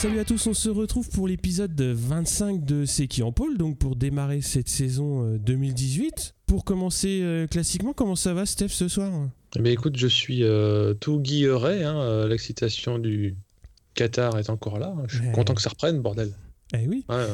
Salut à tous, on se retrouve pour l'épisode 25 de C'est qui en pôle, donc pour démarrer cette saison 2018. Pour commencer euh, classiquement, comment ça va Steph ce soir? Eh bien, écoute, je suis euh, tout guilleret, hein, euh, l'excitation du Qatar est encore là. Je suis Ouais. content que ça reprenne, bordel. Eh oui. Ouais,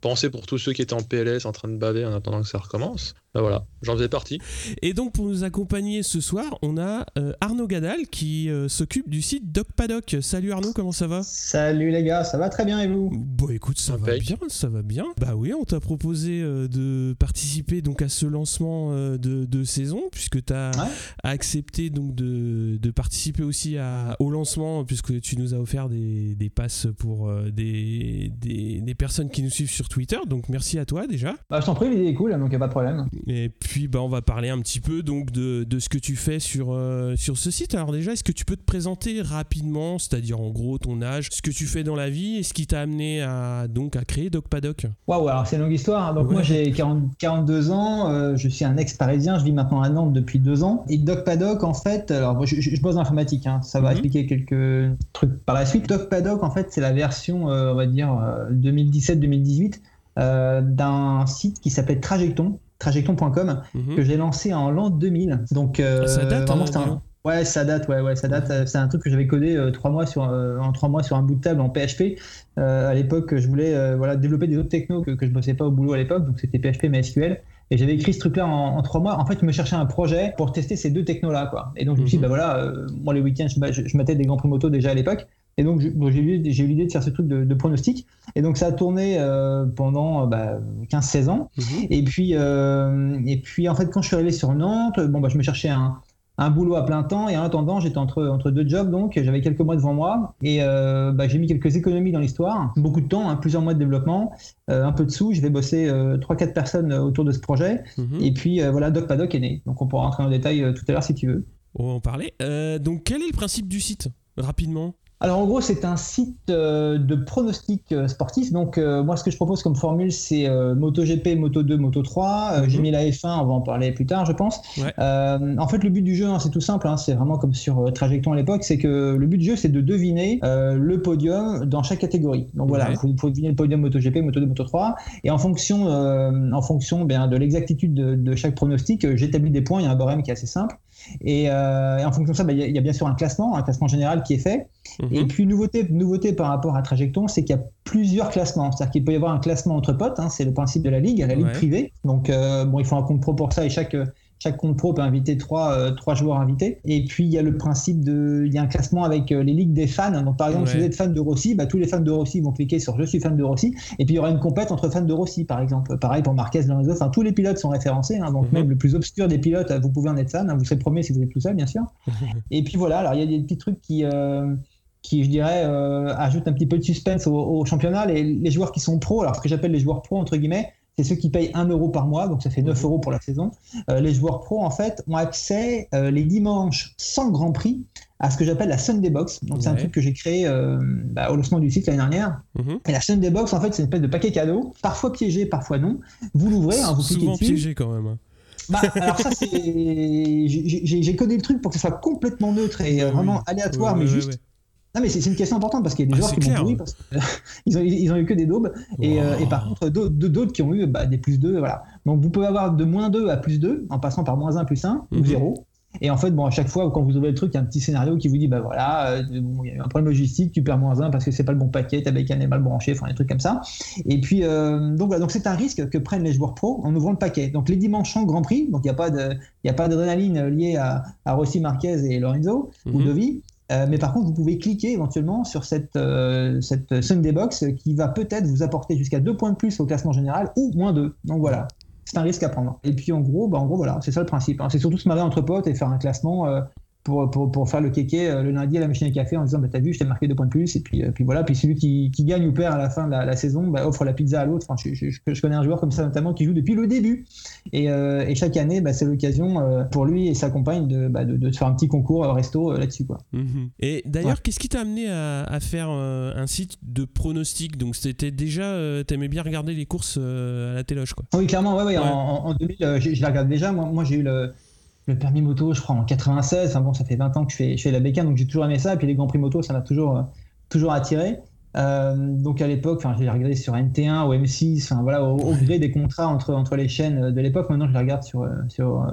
pensez pour tous ceux qui étaient en PLS en train de baver en attendant que ça recommence. Ben voilà, j'en faisais partie. Et donc pour nous accompagner ce soir, on a euh, Arnaud Gadal qui euh, s'occupe du site Doc Paddock. Salut Arnaud, comment ça va? Salut les gars, ça va très bien et vous? Bon écoute, ça va bien, ça va bien. Bah oui, on t'a proposé euh, de participer donc à ce lancement euh, de, de saison puisque tu as Ouais. accepté donc de, de participer aussi à, au lancement puisque tu nous as offert des, des passes pour euh, des, des, des personnes qui nous suivent sur Twitter. Donc merci à toi déjà. Bah je t'en prie, l'idée est cool, donc y a pas de problème. Et puis bah, on va parler un petit peu donc de, de ce que tu fais sur, euh, sur ce site. Alors déjà, est-ce que tu peux te présenter rapidement, c'est-à-dire en gros ton âge, ce que tu fais dans la vie et ce qui t'a amené à, donc, à créer Doc Paddock Waouh, alors c'est une longue histoire. hein. Donc Ouais. moi j'ai 40 42 ans, euh, je suis un ex-parisien, je vis maintenant à Nantes depuis deux ans. Et Doc Paddock en fait, alors moi, je, je, bosse dans l'informatique, hein, ça va Mhm. expliquer quelques trucs par la suite. Doc Paddock en fait c'est la version, euh, on va dire, 2017-2018 euh, d'un site qui s'appelle Trajecton, trajecton.com. Mhm. que j'ai lancé en l'an 2000. Donc euh, ça date, vraiment, hein, un-. Ouais, ça date, ouais, ouais, ça date. C'est un truc que j'avais codé euh, trois mois sur, en trois mois sur un bout de table en PHP. À l'époque, je voulais voilà, développer des autres technos que, que je bossais pas au boulot à l'époque, donc c'était PHP mais SQL. Et j'avais écrit ce truc-là en, en trois mois. En fait, je me cherchais un projet pour tester ces deux technos-là, quoi. Et donc je me suis dit, Mhm. bah voilà, moi les week-ends, je, je, je mettais des grands prix moto déjà à l'époque. Et donc j'ai eu, l'idée de faire ce truc de, de pronostic. Et donc ça a tourné euh, pendant euh, bah, 15-16 ans. Mhm. Et puis, euh, et puis en fait, quand je suis arrivé sur Nantes, bon, bah, je me cherchais un, un boulot à plein temps et en attendant, j'étais entre, entre deux jobs, donc j'avais quelques mois devant moi et euh, bah, j'ai mis quelques économies dans l'histoire, beaucoup de temps, hein, plusieurs mois de développement, un peu de sous. Je vais bosser euh, 3-4 personnes autour de ce projet Mhm. et puis voilà, Doc Paddock est né. Donc on pourra rentrer en détail tout à l'heure si tu veux. On va en parler. Donc quel est le principe du site Rapidement? Alors en gros, c'est un site euh, de pronostic euh, sportif. Donc euh, moi, ce que je propose comme formule, c'est euh, MotoGP, Moto2, Moto3. Euh, J'ai Mhm. mis la F1, on va en parler plus tard, je pense. Ouais. En fait, le but du jeu, hein, c'est tout simple. hein, c'est vraiment comme sur Trajecton à l'époque, c'est que le but du jeu, c'est de deviner le podium dans chaque catégorie. Donc voilà, Ouais. il faut, faut deviner le podium MotoGP, Moto2, Moto3. Et en fonction, en fonction bien, de l'exactitude de, de chaque pronostic, j'établis des points. Il y a un barème qui est assez simple. Et, euh, et en fonction de ça, bah, il y, a- il y a bien sûr un classement, un classement général qui est fait. Mhm. Et puis, nouveauté, nouveauté par rapport à Trajecton, c'est qu'il y a plusieurs classements. C'est-à-dire qu'il peut y avoir un classement entre potes, hein, c'est le principe de la ligue, la ligue Ouais. privée. Donc, euh, bon, il faut un compte pro pour ça et chaque, chaque compte pro peut inviter trois, euh, trois joueurs invités. Et puis, il y a le principe de. Il y a un classement avec euh, les ligues des fans. Donc, par exemple, Ouais. si vous êtes fan de Rossi, bah, tous les fans de Rossi vont cliquer sur Je suis fan de Rossi. Et puis, il y aura une compète entre fans de Rossi, par exemple. Pareil pour Marquez, Lorenzo. Enfin, tous les pilotes sont référencés. hein. donc, Mhm. même le plus obscur des pilotes, vous pouvez en être fan. hein. Vous serez premier si vous êtes tout seul, bien sûr. Et puis voilà, alors il y a des petits trucs qui, euh, qui je dirais, euh, ajoutent un petit peu de suspense au, au championnat. Les, les joueurs qui sont pros, alors ce que j'appelle les joueurs pros, entre guillemets, c'est ceux qui payent 1 euro par mois, donc ça fait 9 Mhm. euros pour la saison. Euh, les joueurs pros, en fait, ont accès euh, les dimanches sans grand prix à ce que j'appelle la Sunday Box. Donc c'est un truc que j'ai créé euh, bah, au lancement du site l'année dernière. Mhm. Et la Sunday Box, en fait, c'est une espèce de paquet cadeau, parfois piégé, parfois non. Vous l'ouvrez, hein, vous cliquez dessus. piégé quand même. hein. Bah, alors ça, c'est. J'ai codé le truc pour que ce soit complètement neutre et vraiment oui. aléatoire, Ouais, mais juste. Non, mais c'est une question importante parce qu'il y a des Ah, joueurs qui m'ont pourri parce qu'ils ont, ils ont eu que des daubes. Et, euh, et par contre, d'autres qui ont eu bah, des plus 2. Voilà. Donc vous pouvez avoir de moins 2 à plus 2 en passant par moins 1, plus 1 Mhm. ou 0. Et en fait, bon, à chaque fois, quand vous ouvrez le truc, il y a un petit scénario qui vous dit bah voilà, euh, bon, il y a eu un problème logistique, tu perds moins 1 parce que c'est pas le bon paquet, ta bécane est mal branchée, enfin des trucs comme ça. Et puis, euh, donc voilà, donc c'est un risque que prennent les joueurs pros en ouvrant le paquet. Donc les dimanches sans Grand Prix, donc il n'y a pas d'adrénaline liée à, à Rossi Marquez et Lorenzo ou Mhm. Dovi. Euh, mais par contre, vous pouvez cliquer éventuellement sur cette, euh, cette Sunday Box qui va peut-être vous apporter jusqu'à deux points de plus au classement général ou moins deux. Donc voilà, c'est un risque à prendre. Et puis en gros, bah, en c'est ça le principe. hein. C'est surtout se marrer entre potes et faire un classement euh, pour, pour, pour faire le kéké euh, le lundi à la machine à café en disant bah, T'as vu, je t'ai marqué deux points de plus. Et puis, euh, puis voilà, puis celui qui, qui gagne ou perd à la fin de la, la saison bah, offre la pizza à l'autre. Enfin, je, je- je- connais un joueur comme ça notamment qui joue depuis le début. Et, euh, et chaque année, bah, c'est l'occasion euh, pour lui et sa compagne de, bah, de, de se faire un petit concours resto euh, là-dessus. quoi. Mhm. Et d'ailleurs, Ouais. qu'est-ce qui t'a amené à, à faire un site de pronostic? Donc c'était déjà, t'aimais bien regarder les courses à la téloche, quoi. Oui, clairement, ouais, ouais, Ouais. En, en 2000, euh, je, je la regarde déjà. Moi, moi j'ai eu le, le permis moto, je crois, en 96. Enfin bon, ça fait 20 ans que je fais, je fais la bécane, donc j'ai toujours aimé ça. Et puis les Grands Prix moto, ça m'a toujours, euh, toujours attiré. donc à l'époque, j'ai regardé sur NT1 ou M6, enfin voilà, au, gré des contrats entre, entre les chaînes de l'époque. Maintenant, je les regarde sur, sur,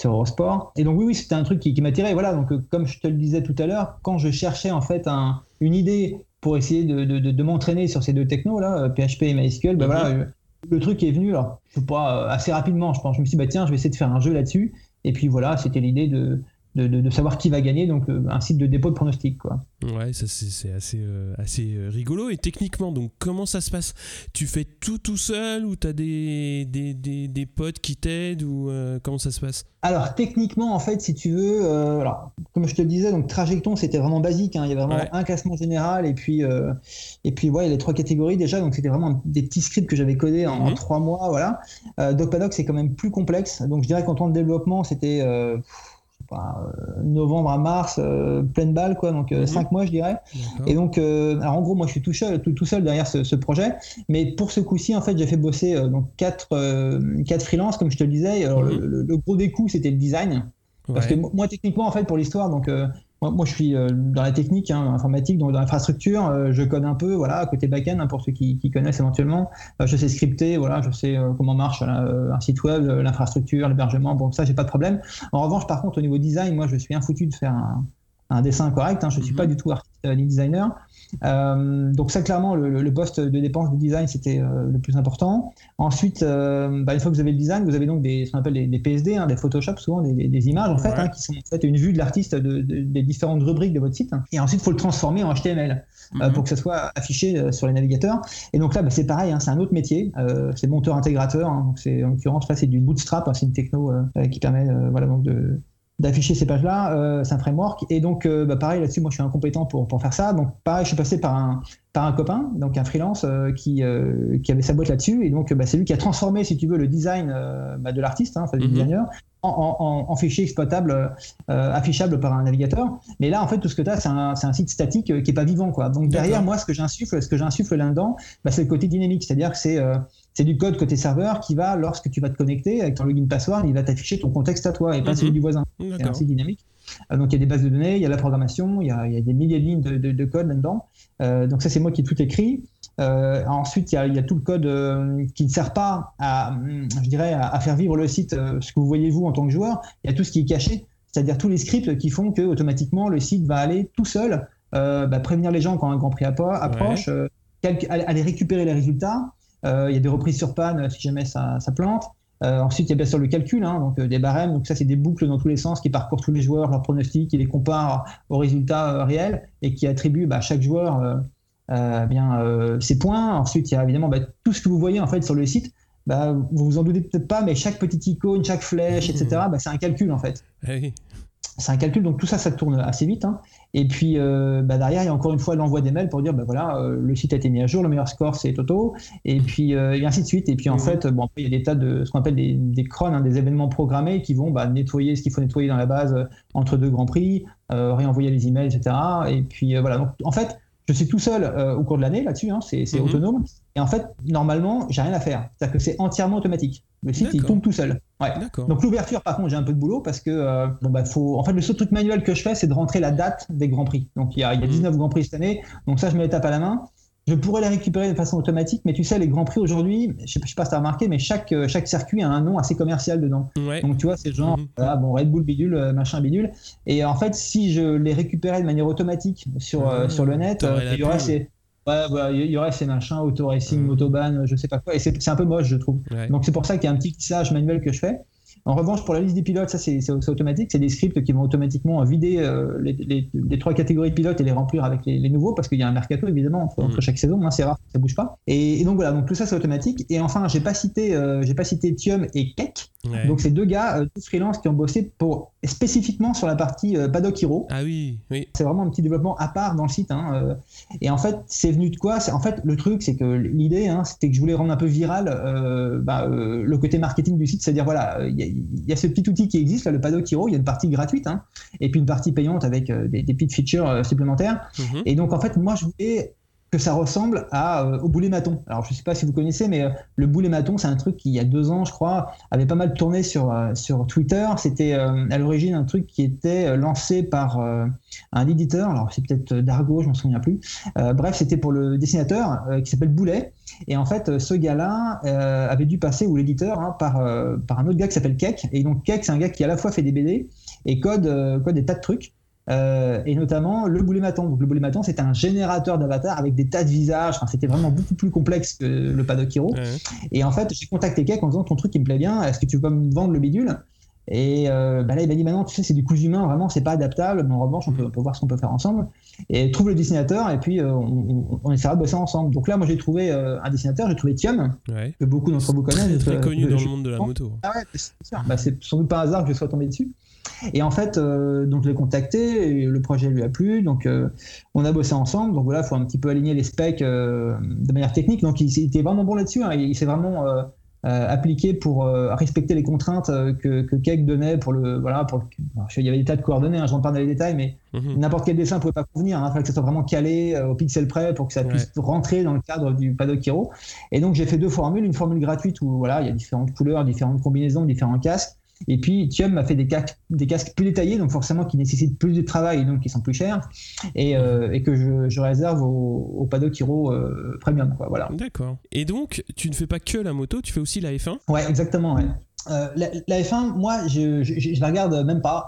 sur Eurosport. Et donc oui, oui, c'était un truc qui, qui m'attirait. Voilà, donc comme je te le disais tout à l'heure, quand je cherchais en fait un, une idée pour essayer de, de, de, m'entraîner sur ces deux technos là, PHP et MySQL, ben voilà, le truc est venu, alors, je sais pas, assez rapidement, je pense. Je me suis dit, bah, tiens, je vais essayer de faire un jeu là-dessus. Et puis voilà, c'était l'idée de, de, savoir qui va gagner, donc euh, un site de dépôt de pronostic. Quoi. Ouais, ça c'est assez, euh, assez euh, rigolo. Et techniquement, donc comment ça se passe? Tu fais tout tout seul ou tu as des, des, des, potes qui t'aident ou comment ça se passe? Alors techniquement, en fait, si tu veux, alors, comme je te le disais, donc Trajecton c'était vraiment basique. Hein. il y avait vraiment un classement général et puis, et puis ouais, il y a les trois catégories déjà. Donc c'était vraiment des petits scripts que j'avais codés en, mhm. trois mois. Voilà. DocPadoc c'est quand même plus complexe. Donc je dirais qu'en temps de développement, c'était euh, novembre à mars, euh, pleine balle, quoi, donc 5 euh, mhm. mois, je dirais. Et donc, alors en gros, moi, je suis tout seul, tout, seul derrière ce, projet. Mais pour ce coup-ci, en fait, j'ai fait bosser donc quatre, quatre freelances, comme je te le disais. Alors, mhm. le, le, gros des coups, c'était le design. Parce que moi, techniquement, en fait, pour l'histoire, donc moi, je suis euh, dans la technique hein, informatique, donc dans l'infrastructure. Euh, je code un peu, voilà, côté back-end, hein, pour ceux qui, connaissent éventuellement. Euh, je sais scripter, voilà, je sais comment marche un site web, l'infrastructure, l'hébergement. Bon, ça, j'ai pas de problème. En revanche, par contre, au niveau design, moi, je suis infoutu de faire un, dessin correct. Hein, je suis mhm. pas du tout artiste ni designer. Euh, donc ça, clairement, le, poste de dépense de design, c'était euh, le plus important. Ensuite, euh, bah, une fois que vous avez le design, vous avez donc des, ce qu'on appelle des, PSD, hein, des Photoshop, souvent des, images, en fait, hein, qui sont en fait une vue de l'artiste de, des différentes rubriques de votre site. Et ensuite, il faut le transformer en HTML mhm. pour que ça soit affiché sur les navigateurs. Et donc là, bah, c'est pareil, hein, c'est un autre métier. c'est monteur-intégrateur. donc c'est, en l'occurrence, c'est du Bootstrap. c'est une techno qui permet voilà, donc de d'afficher ces pages-là. Euh, c'est un framework. Et donc, euh, bah, pareil, là-dessus, moi, je suis incompétent pour, pour faire ça. Donc, pareil, je suis passé par un, par un copain, donc un freelance euh, qui, qui avait sa boîte là-dessus. Et donc, bah, c'est lui qui a transformé, si tu veux, le design bah, de l'artiste, hein, enfin, du mhm. designer, en, en, fichier exploitable, affichable par un navigateur. Mais là, en fait, tout ce que tu as, c'est un, un, site statique qui n'est pas vivant. Quoi. Donc, derrière, moi, ce que j'insuffle, ce que j'insuffle là-dedans, c'est le côté dynamique. C'est-à-dire que c'est c'est du code côté serveur qui va, lorsque tu vas te connecter avec ton login password, il va t'afficher ton contexte à toi et pas celui mhm. du voisin. C'est assez dynamique. Euh, donc il y a des bases de données, il y a la programmation, il y a, des milliers de lignes de, code là-dedans. Euh, donc ça c'est moi qui ai tout écrit. Euh, ensuite il y, a, tout le code qui ne sert pas à, je dirais, à, faire vivre le site, ce que vous voyez vous en tant que joueur. Il y a tout ce qui est caché, c'est-à-dire tous les scripts qui font que automatiquement le site va aller tout seul bah, prévenir les gens quand un Grand Prix approche, aller récupérer les résultats. Il y a des reprises sur panne si jamais ça, plante. Euh, ensuite, il y a bien sûr le calcul, hein, donc euh, des barèmes. Donc ça, c'est des boucles dans tous les sens qui parcourent tous les joueurs, leurs pronostics, qui les comparent aux résultats réels et qui attribuent bah, à chaque joueur bien ses points. Ensuite, il y a évidemment bah, tout ce que vous voyez en fait sur le site. Bah, vous vous en doutez peut-être pas, mais chaque petite icône, chaque flèche, etc., bah, c'est un calcul en fait. Eh c'est un calcul, donc tout ça, ça tourne assez vite. Hein. Et puis euh, bah, derrière, il y a encore une fois l'envoi des mails pour dire, bah, voilà, euh, le site a été mis à jour, le meilleur score c'est Toto, et puis euh, et ainsi de suite. Et puis en mmh. fait, bon, il y a des tas de ce qu'on appelle des, des crons, hein, des événements programmés qui vont bah, nettoyer ce qu'il faut nettoyer dans la base entre deux grands prix, réenvoyer les emails, etc. Et puis voilà. Donc en fait, je suis tout seul au cours de l'année là-dessus, hein, c'est mmh. autonome. Et en fait, normalement, j'ai rien à faire. C'est-à-dire que c'est entièrement automatique. Le site, il tombe tout seul. Ouais. Donc l'ouverture, par contre, j'ai un peu de boulot parce que euh, bon, bah, faut... en fait, le seul truc manuel que je fais, c'est de rentrer la date des Grands Prix. Donc il y a, il y a 19 mhm. Grands Prix cette année. Donc ça, je me les tape à la main. Je pourrais les récupérer de façon automatique, mais tu sais, les Grands Prix aujourd'hui, je sais, sais pas si tu as remarqué, mais chaque, euh, chaque circuit a un nom assez commercial dedans. Donc tu vois, c'est genre, mhm. bon, Red Bull bidule, euh, machin bidule. Et en fait, si je les récupérais de manière automatique sur, ah, sur le net, il y aurait ces Ouais, il y aurait ces machins, auto racing, mmh. autobahn, je sais pas quoi. Et c'est un peu moche, je trouve. Donc c'est pour ça qu'il y a un petit tissage manuel que je fais. En revanche, pour la liste des pilotes, ça c'est automatique. C'est des scripts qui vont automatiquement vider euh, les, trois catégories de pilotes et les remplir avec les, nouveaux parce qu'il y a un mercato évidemment entre, mmh. chaque saison. Hein, c'est rare, ça bouge pas. Et, donc voilà, donc tout ça c'est automatique. Et enfin, j'ai pas cité, euh, j'ai pas cité Thium et Keck. Donc c'est deux gars, euh, deux freelance qui ont bossé pour spécifiquement sur la partie Paddock Hero. Ah oui, oui. C'est vraiment un petit développement à part dans le site. Hein, et en fait, c'est venu de quoi? En fait, le truc, c'est que l'idée, hein, c'était que je voulais rendre un peu viral bah, le côté marketing du site, c'est-à-dire voilà, il y a il y a ce petit outil qui existe, là, le Paddock Hero, il y a une partie gratuite, hein, et puis une partie payante avec euh, des, petites features euh, supplémentaires. Mhm. Et donc, en fait, moi, je voulais que ça ressemble à, euh, au boulet maton. Alors je ne sais pas si vous connaissez, mais euh, le boulet maton, c'est un truc qui, il y a deux ans, je crois, avait pas mal tourné sur, euh, sur Twitter. C'était à l'origine un truc qui était lancé par un éditeur, alors c'est peut-être Dargo, je m'en souviens plus. bref, c'était pour le dessinateur qui s'appelle Boulet. Et en fait, ce gars-là avait dû passer, ou l'éditeur, hein, par, par un autre gars qui s'appelle Keck. Et donc Keck, c'est un gars qui à la fois fait des BD et code, code des tas de trucs. Euh, et notamment le boulet maton. Donc, le boulet maton, c'était un générateur d'avatar avec des tas de visages. Enfin, c'était vraiment beaucoup plus complexe que le Paddock Hero. Et en fait, j'ai contacté Keck en disant ton truc il me plaît bien, est-ce que tu peux me vendre le bidule? Et euh, bah là, il m'a dit maintenant, tu sais, c'est du cousu humain, vraiment, c'est pas adaptable, mais en revanche, on peut, voir ce qu'on peut faire ensemble. Et trouve le dessinateur, et puis euh, on, essaiera de bosser ensemble. Donc là, moi, j'ai trouvé un dessinateur, j'ai trouvé Thium, que beaucoup d'entre vous connaissent. Très, connu dans le monde de la moto. Ah ouais, c'est sûr. Bah, c'est sans doute pas un hasard que je sois tombé dessus. Et en fait, euh, donc je l'ai contacté, et le projet lui a plu, donc euh, on a bossé ensemble. Donc voilà, il faut un petit peu aligner les specs euh, de manière technique. Donc il, était vraiment bon là-dessus. Hein. il, s'est vraiment appliqué pour respecter les contraintes que, que Keck donnait pour le voilà pour il y avait des tas de coordonnées. Hein, je rentre pas dans les détails, mais mhm. n'importe quel dessin pouvait pas convenir. Hein. il fallait que ça soit vraiment calé au pixel près pour que ça puisse rentrer dans le cadre du paddock hero. Et donc j'ai fait deux formules, une formule gratuite où voilà il y a différentes couleurs, différentes combinaisons, différents casques et puis, Thium m'a fait des casques, des casques plus détaillés, donc forcément qui nécessitent plus de travail, donc qui sont plus chers, et, euh, et que je, je, réserve au, au Paddock Hero euh, Premium. Quoi, voilà. D'accord. Et donc, tu ne fais pas que la moto, tu fais aussi la F1 Ouais, exactement. Ouais. Euh, la, F1, moi, je, je, je, la regarde même pas,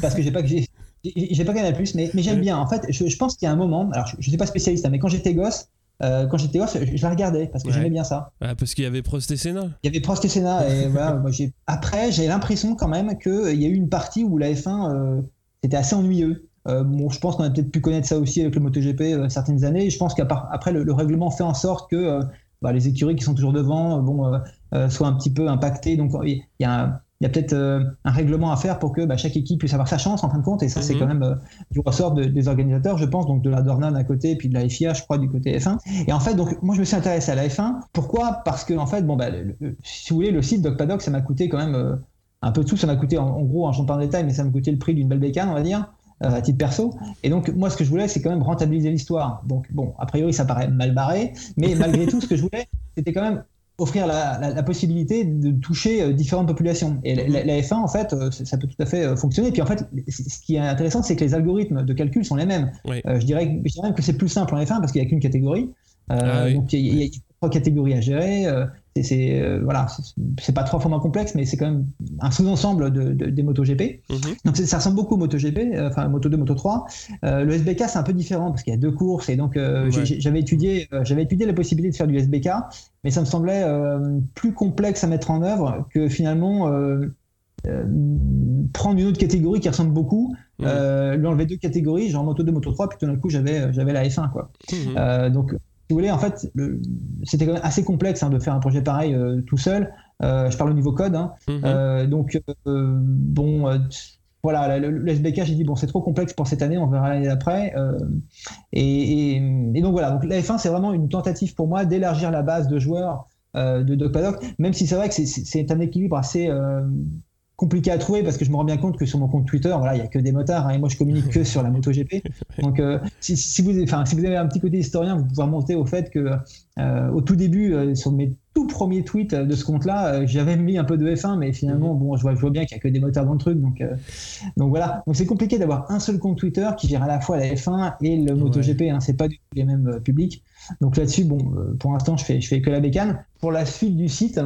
parce que j'ai pas que j'ai. J'ai pas gagné plus, mais, mais j'aime bien. En fait, je, je pense qu'il y a un moment, alors je, ne suis pas spécialiste, hein, mais quand j'étais gosse, euh, quand j'étais gosse, je, la regardais parce que j'aimais bien ça. Ah, parce qu'il y avait Prost et Senna. Il y avait Prost et Senna. et voilà, moi, Après, j'ai l'impression quand même qu'il euh, y a eu une partie où la F1 euh, c'était assez ennuyeux. bon, je pense qu'on a peut-être pu connaître ça aussi avec le MotoGP certaines années. Je pense qu'après, le, le, règlement fait en sorte que bah, les écuries qui sont toujours devant bon, soient un petit peu impactées. Donc, il y a un il y a peut-être euh, un règlement à faire pour que bah, chaque équipe puisse avoir sa chance en fin de compte. Et ça, c'est mhm. quand même euh, du ressort des organisateurs, je pense, donc de la Dorna d'un côté et puis de la FIA, je crois, du côté F1. Et en fait, donc moi, je me suis intéressé à la F1. Pourquoi? Parce que en fait, bon, bah, si vous voulez, le site Doc Paddock, ça m'a coûté quand même euh, un peu de tout. Ça m'a coûté, en, gros, en pas en détail, mais ça m'a coûté le prix d'une belle bécane, on va dire. à titre perso. Et donc, moi, ce que je voulais, c'est quand même rentabiliser l'histoire. Donc, bon, a priori, ça paraît mal barré, mais malgré tout, ce que je voulais, c'était quand même offrir la, possibilité de toucher euh, différentes populations. Et la, F1, en fait, euh, ça peut tout à fait euh, fonctionner. Puis en fait, ce qui est intéressant, c'est que les algorithmes de calcul sont les mêmes. je, dirais, je, dirais, que c'est plus simple en F1 parce qu'il n'y a qu'une catégorie. Ah donc il y, a trois catégories à gérer c'est euh, voilà, c'est pas trois fois moins complexe, mais c'est quand même un sous-ensemble de, des MotoGP. Mhm. Donc ça ressemble beaucoup au MotoGP, euh, enfin Moto 2, Moto 3. Euh, le SBK c'est un peu différent parce qu'il y a deux courses et donc j'avais étudié, j'avais étudié la possibilité de faire du SBK, mais ça me semblait plus complexe à mettre en œuvre que finalement prendre une autre catégorie qui ressemble beaucoup, lui enlever deux catégories, genre Moto 2, Moto 3, puis tout d'un coup j'avais j'avais la F1 quoi. Mhm. donc vous voulez, en fait, c'était quand même assez complexe hein, de faire un projet pareil euh, tout seul. Euh, je parle au niveau code. Hein. Euh, donc, bon, voilà, le, SBK, j'ai dit, bon, c'est trop complexe pour cette année, on verra l'année d'après. Et, donc, voilà, donc la F1, c'est vraiment une tentative pour moi d'élargir la base de joueurs de Doc Paddock, même si c'est vrai que c'est un équilibre assez compliqué à trouver parce que je me rends bien compte que sur mon compte Twitter, voilà, il y a que des motards hein, et moi je communique que sur la MotoGP. Donc euh, si, si, vous, si vous avez un petit côté historien, vous pouvez remonter au fait que euh, au tout début, euh, sur mes tout premiers tweets de ce compte-là, j'avais mis un peu de F1, mais finalement, bon, je vois, je vois bien qu'il y a que des motards dans le truc, donc donc voilà. Donc c'est compliqué d'avoir un seul compte Twitter qui gère à la fois la F1 et le MotoGP. Hein, c'est pas du tout les mêmes publics. Donc là-dessus, bon, pour l'instant, je fais je fais que la bécane. Pour la suite du site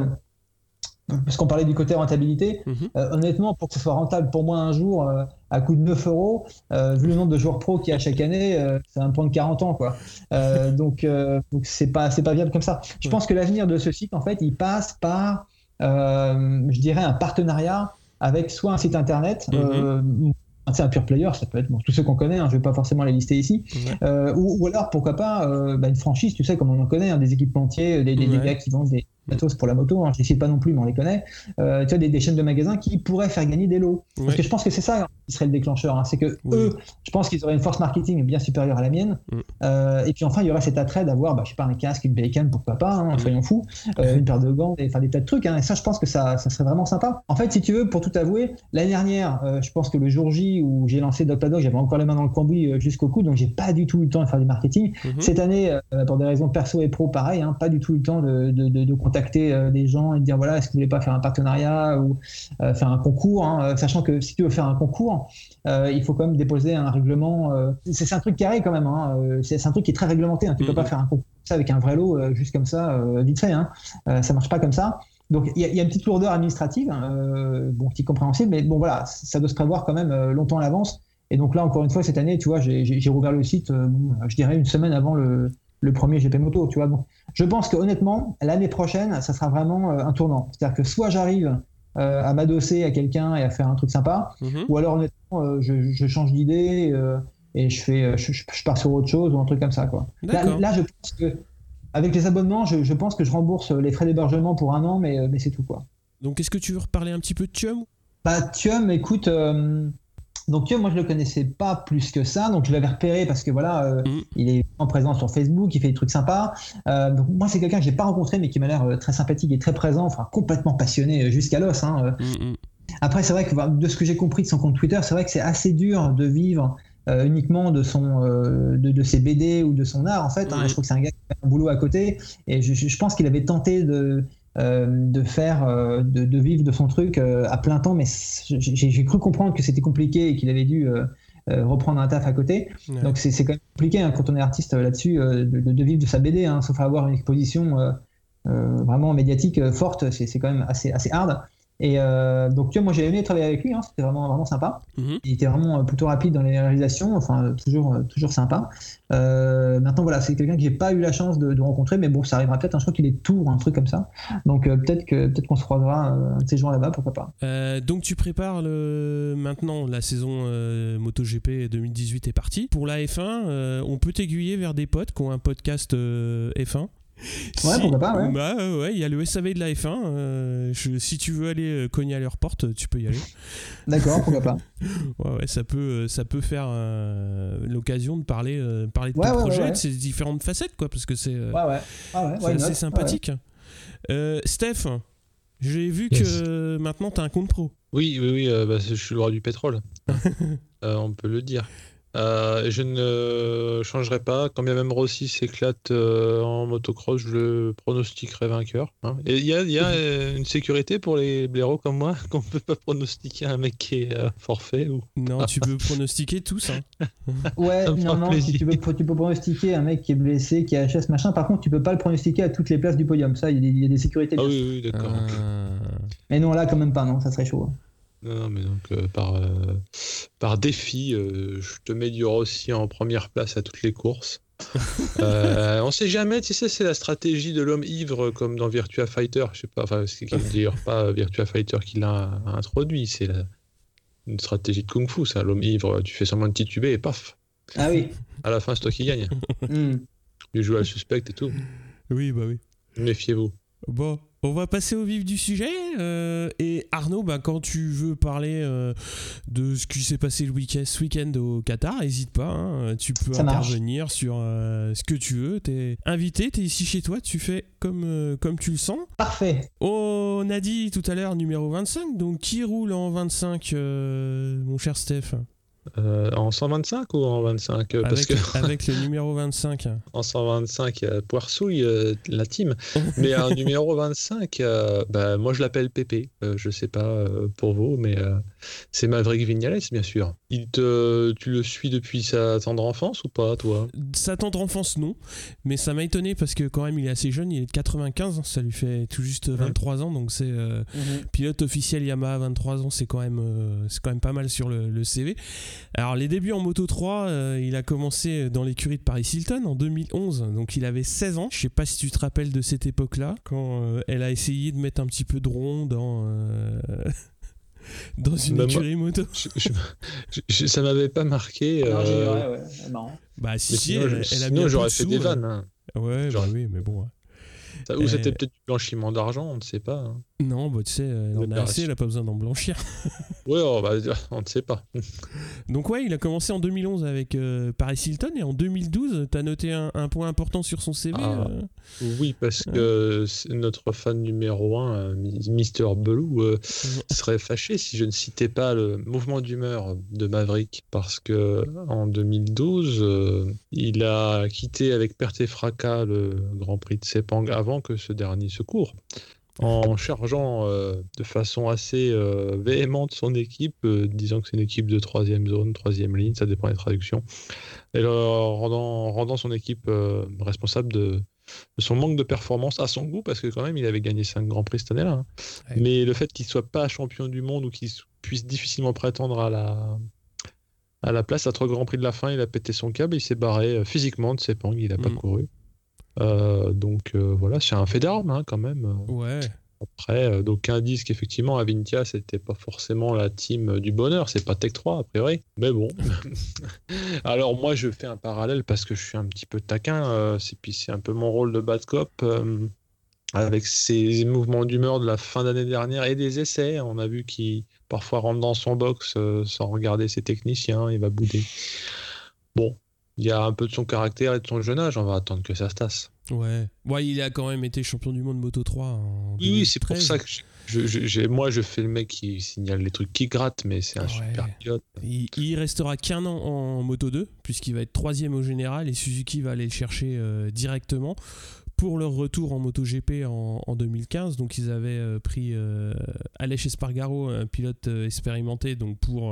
parce qu'on parlait du côté rentabilité, mhm. euh, honnêtement, pour que ce soit rentable pour moi un jour euh, à coût de 9 euros, euh, vu le nombre de joueurs pro qu'il y a chaque année, ça va me prendre 40 ans. Quoi. donc, donc c'est pas, c'est pas viable comme ça. Je pense que l'avenir de ce site, en fait, il passe par, je dirais, un partenariat avec soit un site internet, mhm. c'est un pure player, ça peut être tous ceux qu'on connaît, hein, je ne vais pas forcément les lister ici, ou, alors pourquoi pas bah, une franchise, tu sais, comme on en connaît, hein, des équipementiers, des, des, gars qui vendent des, matos pour la moto, hein, je ne cite pas non plus, mais on les connaît, euh, tu as des, chaînes de magasins qui pourraient faire gagner des lots. Parce que je pense que c'est ça qui serait le déclencheur. Hein. c'est que eux, je pense qu'ils auraient une force marketing bien supérieure à la mienne. Mm. Euh, et puis enfin, il y aurait cet attrait d'avoir, bah, je sais pas, un casque, une bacon, pourquoi pas, hein, mm. soyons fous, une paire de gants, et, enfin des tas de trucs. et ça, je pense que ça, ça, serait vraiment sympa. En fait, si tu veux, pour tout avouer, l'année dernière, je pense que le jour J où j'ai lancé Dog j'avais encore les mains dans le cambouis jusqu'au cou, donc j'ai pas du tout eu le temps de faire du marketing. Mm-hmm. Cette année, pour des raisons perso et pro, pareil, pas du tout eu le temps de, de, de, de contacter des gens et dire voilà, est-ce que vous voulez pas faire un partenariat ou euh, faire un concours, hein, euh, sachant que si tu veux faire un concours, euh, il faut quand même déposer un règlement. c'est un truc carré quand même. Hein, c'est un truc qui est très réglementé. Hein, tu peux pas mm-hmm. faire un concours ça avec un vrai lot juste comme ça, vite fait. Hein, ça marche pas comme ça. Donc il y, a une petite lourdeur administrative, bon, qui est compréhensible, mais bon voilà, ça doit se prévoir quand même longtemps à l'avance. Et donc là, encore une fois, cette année, tu vois, j'ai rouvert le site, je dirais une semaine avant le, le premier GP moto, tu vois. Bon, je pense que honnêtement, l'année prochaine, ça sera vraiment euh, un tournant. C'est-à-dire que soit j'arrive euh, à m'adosser à quelqu'un et à faire un truc sympa, mhm. ou alors honnêtement, euh, je, change d'idée et je fais, je, pars sur autre chose ou un truc comme ça, quoi. Là, je pense que avec les abonnements, je, pense que je rembourse les frais d'hébergement pour un an, mais, mais c'est tout, quoi. Donc, est-ce que tu veux reparler un petit peu de Chum Bah, Chum, écoute. Donc moi je le connaissais pas plus que ça, donc je l'avais repéré parce que voilà, euh, mm. il est en présent sur Facebook, il fait des trucs sympas. Euh, donc moi c'est quelqu'un que j'ai pas rencontré mais qui m'a l'air euh, très sympathique et très présent, enfin complètement passionné jusqu'à l'os. Hein, mm, mm. Après c'est vrai que de ce que j'ai compris de son compte Twitter, c'est vrai que c'est assez dur de vivre uniquement de son de, ses BD ou de son art en fait. Hein. je trouve que c'est un gars qui fait un boulot à côté et je, je pense qu'il avait tenté de de faire, euh, de, vivre de son truc euh, à plein temps, mais j'ai cru comprendre que c'était compliqué et qu'il avait dû reprendre un taf à côté. Donc c'est quand même compliqué hein, quand on est artiste là-dessus de, vivre de sa BD, hein, sauf à avoir une exposition vraiment médiatique forte, c'est quand même assez, assez hard. Et euh, donc, tu vois, moi j'ai aimé travailler avec lui, hein, c'était vraiment, vraiment sympa. Mhm. Il était vraiment euh, plutôt rapide dans les réalisations, enfin, toujours, euh, toujours sympa. maintenant, voilà, c'est quelqu'un que j'ai pas eu la chance de, rencontrer, mais bon, ça arrivera peut-être. Hein, je crois qu'il est tour, un truc comme ça. Donc, peut-être que peut-être qu'on se croisera un de ces jours là-bas, pourquoi pas. donc, tu prépares le... maintenant la saison MotoGP 2018 est partie. Pour la F1, on peut t'aiguiller vers des potes qui ont un podcast F1 Ouais, pourquoi pas, ouais. Bah ouais, il y a le SAV de la F1. Euh, si tu veux aller euh, cogner à leur porte, tu peux y aller. D'accord, pourquoi pas. ouais, ouais, ça peut, euh, ça peut faire l'occasion de parler, parler de ton projet, de ses différentes facettes, quoi, parce que c'est ouais, assez sympathique. Steph, j'ai vu que maintenant tu as un compte pro. Oui, oui, oui, bah, je suis le roi du pétrole. on peut le dire. Euh, je ne changerai pas. Quand bien même Rossi s'éclate euh, en motocross, je le pronostiquerai vainqueur. Hein. Et il y a, euh, une sécurité pour les blaireaux comme moi qu'on ne peut pas pronostiquer un mec qui est forfait ou... Non, tu peux pronostiquer tous. Hein. ouais, non, non, tu peux, tu peux pronostiquer un mec qui est blessé, qui a HS, machin. Par contre, tu peux pas le pronostiquer à toutes les places du podium. Ça, il y, a des sécurités. Ah oui, oui, d'accord. Mais non, là, quand même pas, non, ça serait chaud. Hein. Non, mais donc euh, par, euh, par défi, euh, je te mets du Rossi en première place à toutes les courses. on sait jamais, tu sais, c'est la stratégie de l'homme ivre comme dans Virtua Fighter. Je sais pas, enfin, c'est d'ailleurs pas Virtua Fighter qui l'a introduit, c'est une stratégie de kung fu, ça. L'homme ivre, tu fais semblant de tituber et paf. Ah oui. À la fin, c'est toi qui gagne. Hmm. Tu joues à suspect et tout. Oui, bah oui. Méfiez-vous. Bon, on va passer au vif du sujet. Euh, et Arnaud, bah, quand tu veux parler euh, de ce qui s'est passé le week ce week-end au Qatar, n'hésite pas. Hein. tu peux intervenir sur euh, ce que tu veux. Tu es invité, tu es ici chez toi, tu fais comme, comme tu le sens. Parfait. On a dit tout à l'heure numéro 25. Donc qui roule en 25, mon cher Steph? Euh, en 125 ou en 25 euh, Parce avec, que... avec le numéro 25. en 125, il y a Poirsouille, euh, la team. Mais en numéro 25, bah, moi je l'appelle Pépé. je sais pas pour vous, mais c'est Maverick Vignales, bien sûr. Il te, tu le suis depuis sa tendre enfance ou pas, toi? Sa tendre enfance, non. Mais ça m'a étonné parce que quand même, il est assez jeune. Il est de 95. Ça lui fait tout juste 23 ans. Donc c'est mhm. pilote officiel Yamaha, 23 ans. C'est quand, même, c'est quand même pas mal sur le, le CV. Alors les débuts en Moto 3, euh, il a commencé dans l'écurie de Paris Hilton en 2011, donc il avait 16 ans. Je sais pas si tu te rappelles de cette époque-là, quand euh, elle a essayé de mettre un petit peu de rond dans... Euh, dans une bah, écurie moto. ça m'avait pas marqué. Non, ouais, ouais, marrant. Bah si, si, elle, a bien j'aurais fait des vannes. Hein. Ouais, bah oui, mais bon. Ou c'était peut-être du blanchiment d'argent, on ne sait pas. hein. Non, bah, tu sais, euh, il en a assez, il a pas besoin d'en blanchir. Ouais, on, va- on ne sait pas. Donc ouais, il a commencé en 2011 avec euh, Paris Hilton et en 2012, t'as noté un, un point important sur son CV. Ah. euh, Oui, parce que c'est notre fan numéro un, euh, Mister Belou, euh, serait fâché si je ne citais pas le mouvement d'humeur de Maverick, parce que en 2012, euh, il a quitté avec perte et fracas le Grand Prix de Sepang avant que ce dernier se court. En chargeant euh, de façon assez euh, véhémente son équipe, euh, disant que c'est une équipe de troisième zone, troisième ligne, ça dépend des traductions, et le rendant, rendant son équipe responsable de, de son manque de performance à son goût, parce que quand même il avait gagné 5 grands prix cette année-là. hein. Ouais. Mais le fait qu'il soit pas champion du monde ou qu'il puisse difficilement prétendre à la, à la place, à trois grands prix de la fin, il a pété son câble, il s'est barré physiquement de Sepang, il n'a pas Mm. couru. Euh, donc euh, voilà, c'est un fait d'armes hein, quand même. Ouais. Après, euh, d'aucuns disent qu'effectivement, Avintia, c'était pas forcément la team du bonheur, c'est pas Tech 3 a priori, mais bon. Alors, moi, je fais un parallèle parce que je suis un petit peu taquin, c'est puis c'est un peu mon rôle de bad cop. euh, avec ces mouvements d'humeur de la fin d'année dernière et des essais, on a vu qu'il parfois rentre dans son box sans regarder ses techniciens, il va bouder. Bon, il y a un peu de son caractère et de son jeune âge, on va attendre que ça se tasse. Ouais. Ouais, il a quand même été champion du monde Moto 3 en Oui, c'est pour 2013. ça que je, je- j'ai- moi je fais le mec qui signale les trucs qui grattent, mais c'est un Ouais. super pilote. Il, il restera qu'un an en Moto 2, puisqu'il va être troisième au général et Suzuki va aller le chercher euh, directement pour leur retour en MotoGP en, en 2015. Donc ils avaient euh, pris euh, Aleix Espargaro, un pilote euh, expérimenté, donc pour,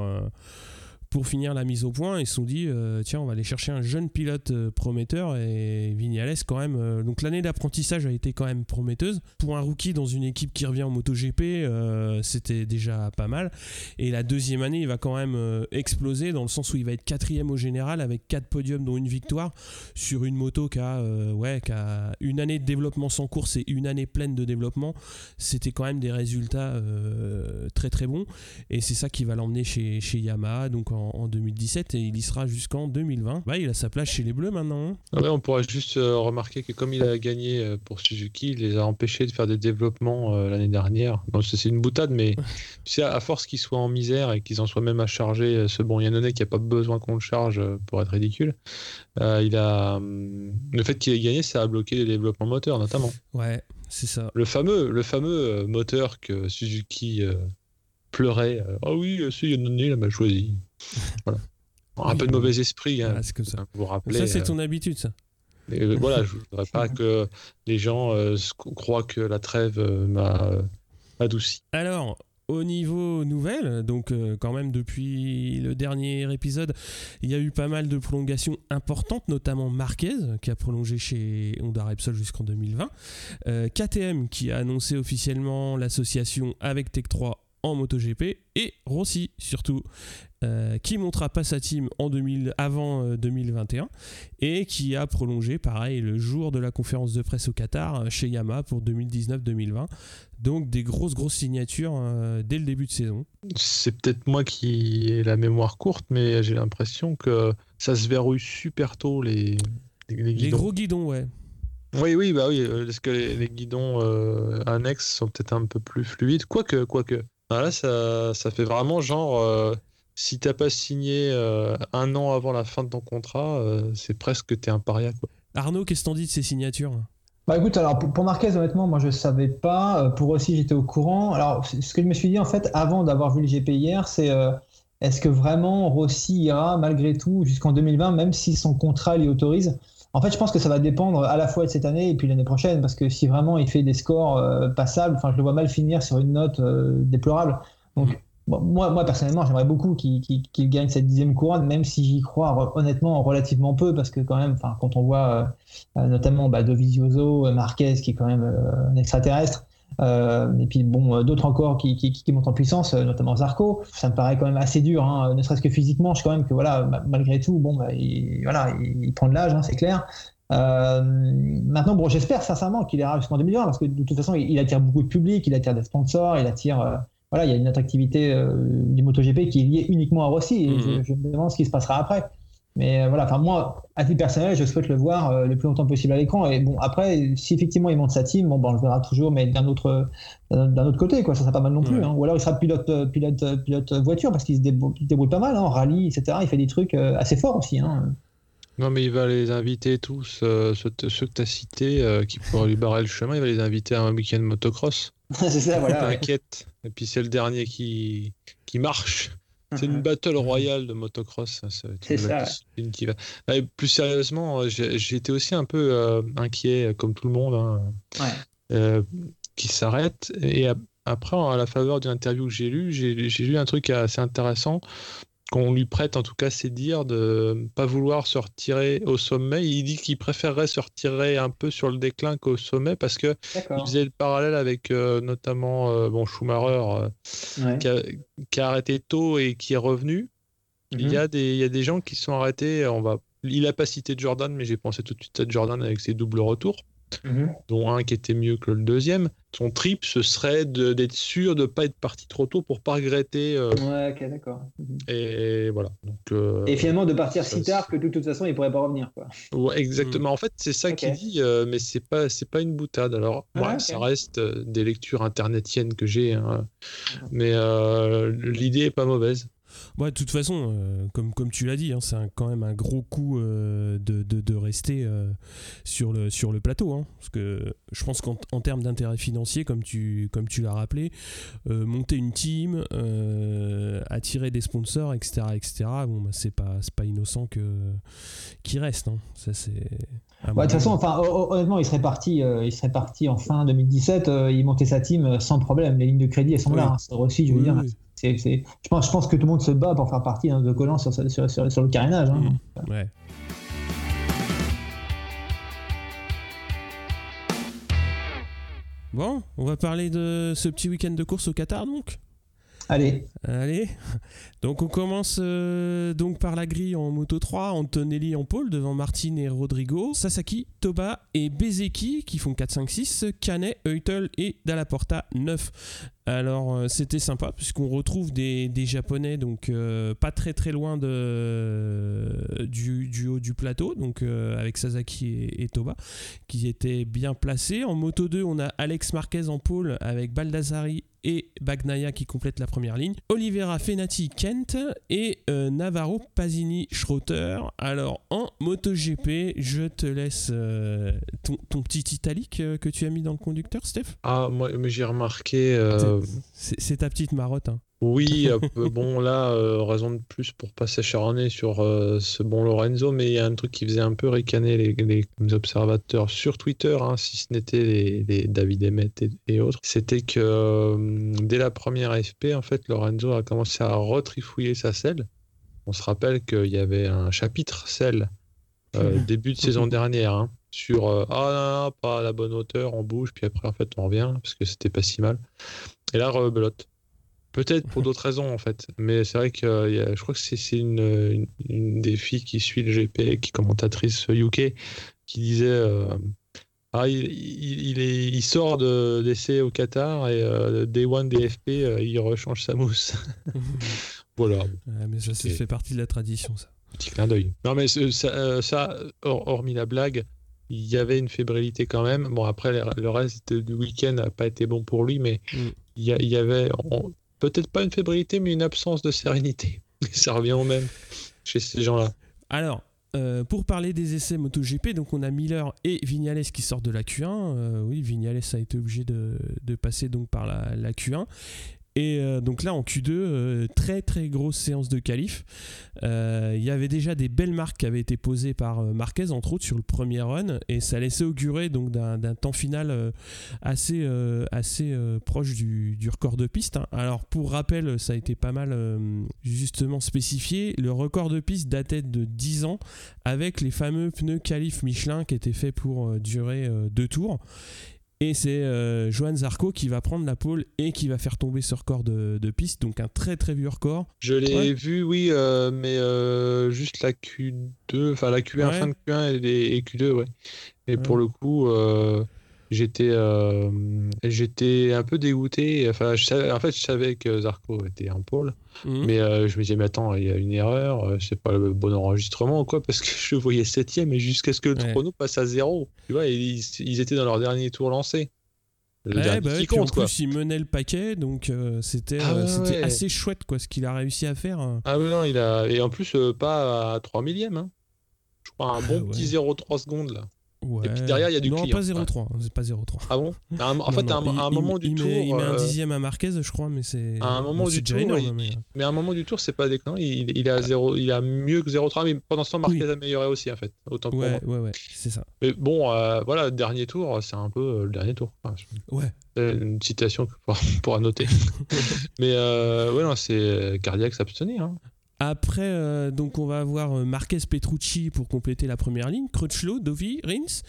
pour finir la mise au point. Ils se sont dit, euh, tiens, on va aller chercher un jeune pilote euh, prometteur et Vignales quand même. euh, donc l'année d'apprentissage a été quand même prometteuse. Pour un rookie dans une équipe qui revient en MotoGP, c'était déjà pas mal. Et la deuxième année, il va quand même exploser dans le sens où il va être quatrième au général avec quatre podiums dont une victoire sur une moto qui a, ouais, qui a une année de développement sans course et une année pleine de développement. C'était quand même des résultats très très bons. Et c'est ça qui va l'emmener chez, chez Yamaha donc en, en 2017 et il y sera jusqu'en 2020. Bah, il a sa place chez les Bleus maintenant. hein. Ouais, on pourra juste euh, remarquer que comme il a gagné euh, pour Suzuki, il les a empêchés de faire des développements euh, l'année dernière. Bon, c'est c'est une boutade, mais sais, à force qu'ils soient en misère et qu'ils en soient même à charger ce bon Yannone qui a pas besoin qu'on le charge pour être ridicule, il a hum, le fait qu'il ait gagné, ça a bloqué les développements moteurs notamment. Ouais, c'est ça. Le fameux, le fameux moteur que Suzuki pleurait. Ah oui, c'est Yannone, il m'a choisi. Voilà. Un Oui, peu de mauvais esprit, hein, comme ça. vous rappelez. Ça, c'est euh, ton habitude, ça. euh, voilà, je voudrais pas que les gens euh, croient que la trêve euh, m'a euh, adouci. Alors, au niveau nouvelles, donc quand même depuis le dernier épisode, il y a eu pas mal de prolongations importantes, notamment Marquez qui a prolongé chez Honda Repsol jusqu'en 2020, euh, KTM qui a annoncé officiellement l'association avec Tech 3 en MotoGP et Rossi surtout euh, qui montera pas sa team en 2000, avant euh, 2021 et qui a prolongé pareil le jour de la conférence de presse au Qatar euh, chez Yamaha pour 2019-2020 donc des grosses grosses signatures euh, dès le début de saison C'est peut-être moi qui ai la mémoire courte, mais j'ai l'impression que ça se verrouille super tôt les, les, les les guidons. gros guidons ouais Oui, oui, bah oui, euh, parce que les, les guidons euh, annexes sont peut-être un peu plus fluides, quoique, quoique. Ah, là, ça, ça fait vraiment genre, euh, si t'as pas signé euh, un an avant la fin de ton contrat, euh, c'est presque que t'es un paria. Quoi. Arnaud qu'est-ce que t'en dis de ces signatures? Bah écoute, alors pour, pour Marquez, honnêtement, moi je savais pas. Pour aussi, j'étais au courant. Alors, ce que je me suis dit en fait, avant d'avoir vu le GP hier, c'est euh, est-ce que vraiment Rossi ira malgré tout jusqu'en 2020, même si son contrat l'y autorise? En fait, je pense que ça va dépendre à la fois de cette année et puis l'année prochaine, parce que si vraiment il fait des scores euh, passables, enfin, je le vois mal finir sur une note euh, déplorable. Donc, bon, moi, moi personnellement, j'aimerais beaucoup qu'il gagne cette dixième couronne, même si j'y crois honnêtement relativement peu, parce que quand même, enfin, quand on voit euh, notamment bah, Dovizioso, Marquez qui est quand même un extraterrestre, et puis bon, euh, d'autres encore qui, qui, qui montent en puissance, euh, notamment Zarco. Ça me paraît quand même assez dur, hein, ne serait-ce que physiquement. Je sais quand même que voilà, ma- malgré tout, bon, bah, il, voilà, il, il prend de l'âge, hein, c'est clair. Euh, maintenant, bon, j'espère sincèrement qu'il ira jusqu'en 2020 parce que de toute façon, il, il attire beaucoup de public, il attire des sponsors, il attire. euh, voilà, il y a une attractivité euh, du MotoGP qui est liée uniquement à Rossi et je, je me demande ce qui se passera après. Mais euh, voilà, enfin moi, à titre personnel, je souhaite le voir euh, le plus longtemps possible à l'écran. Et bon, après, si effectivement il monte sa team, bon, ben, on le verra toujours, mais d'un autre, d'un autre côté, quoi. Ça sera pas mal non plus. Hein. Ou alors il sera pilote, euh, pilote, pilote voiture parce qu'il se débrouille, pas mal, hein, rallye, etc. Il fait des trucs assez forts aussi. Hein. Non, mais il va les inviter tous, ceux, que tu as cités, qui pourraient lui barrer le chemin, il va les inviter à un week-end motocross. c'est ça, voilà. T'inquiète. Et puis c'est le dernier qui, qui marche. C'est une battle royale de motocross. C'est ça. Qui va... plus sérieusement, j'étais aussi un peu euh, inquiet, comme tout le monde, hein, euh, qui s'arrête. Et après, à la faveur d'une interview que j'ai lue, j'ai lu un truc assez intéressant qu'on lui prête en tout cas c'est dire de ne pas vouloir se retirer au sommet. Il dit qu'il préférerait se retirer un peu sur le déclin qu'au sommet parce que il faisait le parallèle avec euh, notamment euh, bon, Schumacher euh, qui, a, arrêté tôt et qui est revenu. il, y a mhm. des, il y a des gens qui sont arrêtés. On va, il n'a pas cité Jordan, mais j'ai pensé tout de suite à Jordan avec ses doubles retours. Mhm. dont un qui était mieux que le deuxième. Son trip, ce serait d'être sûr de ne pas être parti trop tôt pour pas regretter. Euh, ouais, ok, d'accord. Mhm. Et voilà. Donc, euh, et finalement, de partir si tard que de toute façon, il pourrait pas revenir. Quoi. Ouais, exactement. En fait, c'est ça qu'il dit, euh, mais c'est pas, c'est pas une boutade. Alors, ah, ça reste des lectures internetiennes que j'ai, hein. mais l'idée est pas mauvaise. Ouais, de toute façon, euh, comme, comme tu l'as dit, hein, c'est quand même un gros coup euh, de, de, rester euh, sur, le, sur le plateau. Hein, parce que je pense qu'en termes d'intérêt financier, comme tu, comme tu l'as rappelé, monter une team, attirer des sponsors, etc., etc., bon, bah, c'est pas, pas innocent qu'il reste. Hein. Ça, c'est. de toute façon, enfin, honnêtement, il serait parti, il serait parti en fin 2017. il montait sa team sans problème. Les lignes de crédit, elles sont là. ça aussi, je veux dire. Je, pense, je pense que tout le monde se bat pour faire partie hein, de Collant sur, sur, sur, le carénage. Hein. Mmh. Ouais. Bon, on va parler de ce petit week-end de course au Qatar donc? Allez. Allez. Donc on commence euh, donc par la grille en moto 3, Antonelli en pôle devant Martin et Rodrigo, Sasaki, Toba et Bezeki qui font 4 5 6, Canet, Eutel et Dallaporta 9. Alors euh, c'était sympa puisqu'on retrouve des, japonais donc euh, pas très très loin de, du, haut du plateau donc avec Sasaki et, et, Toba qui étaient bien placés. En moto 2 on a Alex Marquez en pôle avec Baldassari et Bagnaya qui complète la première ligne. Olivera Fenati Kent et euh, Navarro Pasini Schroeter. Alors en MotoGP, je te laisse euh, ton, petit italique euh, que tu as mis dans le conducteur, Steph? Ah, moi j'ai remarqué. C'est ta petite marotte. Hein. Oui, bon là, euh, raison de plus pour pas s'acharner sur euh, ce bon Lorenzo, mais il y a un truc qui faisait un peu ricaner les, observateurs sur Twitter, hein, si ce n'était les, David Emmett et, autres, c'était que euh, dès la première FP, en fait, Lorenzo a commencé à retrifouiller sa selle. On se rappelle qu'il y avait un chapitre selle début de saison dernière hein, sur ah non, pas à la bonne hauteur, on bouge, puis après en fait on revient parce que c'était pas si mal. Et là, rebelote. Peut-être pour d'autres raisons en fait, mais c'est vrai que je crois que c'est une, des filles qui suit le GP, qui est commentatrice UK, qui disait euh, ah, il, il, est, il, sort d'essai au Qatar et euh, Day One DFP, euh, il rechange sa mousse. voilà. mais ça, fait partie de la tradition, ça. Petit clin d'œil. Non, mais ça, ça, hormis la blague, il y avait une fébrilité quand même. Bon, après, le reste du week-end n'a pas été bon pour lui, mais mm. il, y, avait peut-être pas une fébrilité, mais une absence de sérénité. Ça revient au même chez ces gens-là. Alors, euh, pour parler des essais MotoGP, donc on a Miller et Vignales qui sortent de la Q1. Euh, oui, Vignales a été obligé de, passer donc par la, la Q1. Et euh, donc là en Q2, euh, très très grosse séance de qualif. Euh, il y avait déjà des belles marques qui avaient été posées par Marquez entre autres sur le premier run et ça laissait augurer donc d'un temps final assez, assez proche du, record de piste. Hein. Alors pour rappel, ça a été pas mal justement spécifié. Le record de piste datait de 10 ans avec les fameux pneus qualif Michelin qui étaient faits pour durer deux tours. Et c'est euh, Johan Zarco qui va prendre la pole et qui va faire tomber ce record de, piste. Donc un très très vieux record. Je l'ai vu, oui, euh, mais euh, juste la Q2, enfin la Q1, fin de Q1 et, Q2, ouais. Et pour le coup, j'étais euh, j'étais un peu dégoûté. Enfin, je savais, en fait, je savais que Zarco était en pôle, Mhm. mais euh, je me disais, mais attends, il y a une erreur, euh, c'est pas le bon enregistrement ou quoi, parce que je voyais septième et jusqu'à ce que le Ouais. chrono passe à zéro. Tu vois, ils, ils étaient dans leur dernier tour lancé. Le Ouais, bah ouais, qui puis en quoi. plus, il menait le paquet, donc euh, c'était Ah euh, ouais, assez chouette quoi, ce qu'il a réussi à faire. hein. Ah non, il a. Et en plus, euh, pas à 3 millièmes. Hein. Je crois un Ah bon petit 0,3 secondes là. Ouais. puis derrière, il y a du non, client. pas 0,3, hein, c'est pas 0,3. Ah bon À un- En Non, fait, non, à un, il- il- moment du il tour. Met, il met un euh, dixième à Marquez, je crois, mais c'est. À un moment du tour, énorme, il- mais- mais à un moment du tour, c'est pas déconnant. Il, zéro, il a mieux que 0,3, mais pendant ce temps, Marquez Oui. a amélioré aussi, en fait. Autant moi. Ouais, ouais, ouais, c'est ça. Mais bon, euh, voilà, dernier tour, c'est un peu euh, le dernier tour. Enfin, Ouais. c'est une citation qu'on pourra- noter. mais euh, ouais, non, c'est euh, cardiaque s'abstenir. Hein. Après, euh, donc on va avoir euh, Marquez Petrucci pour compléter la première ligne, Crutchlow, Dovi, Rins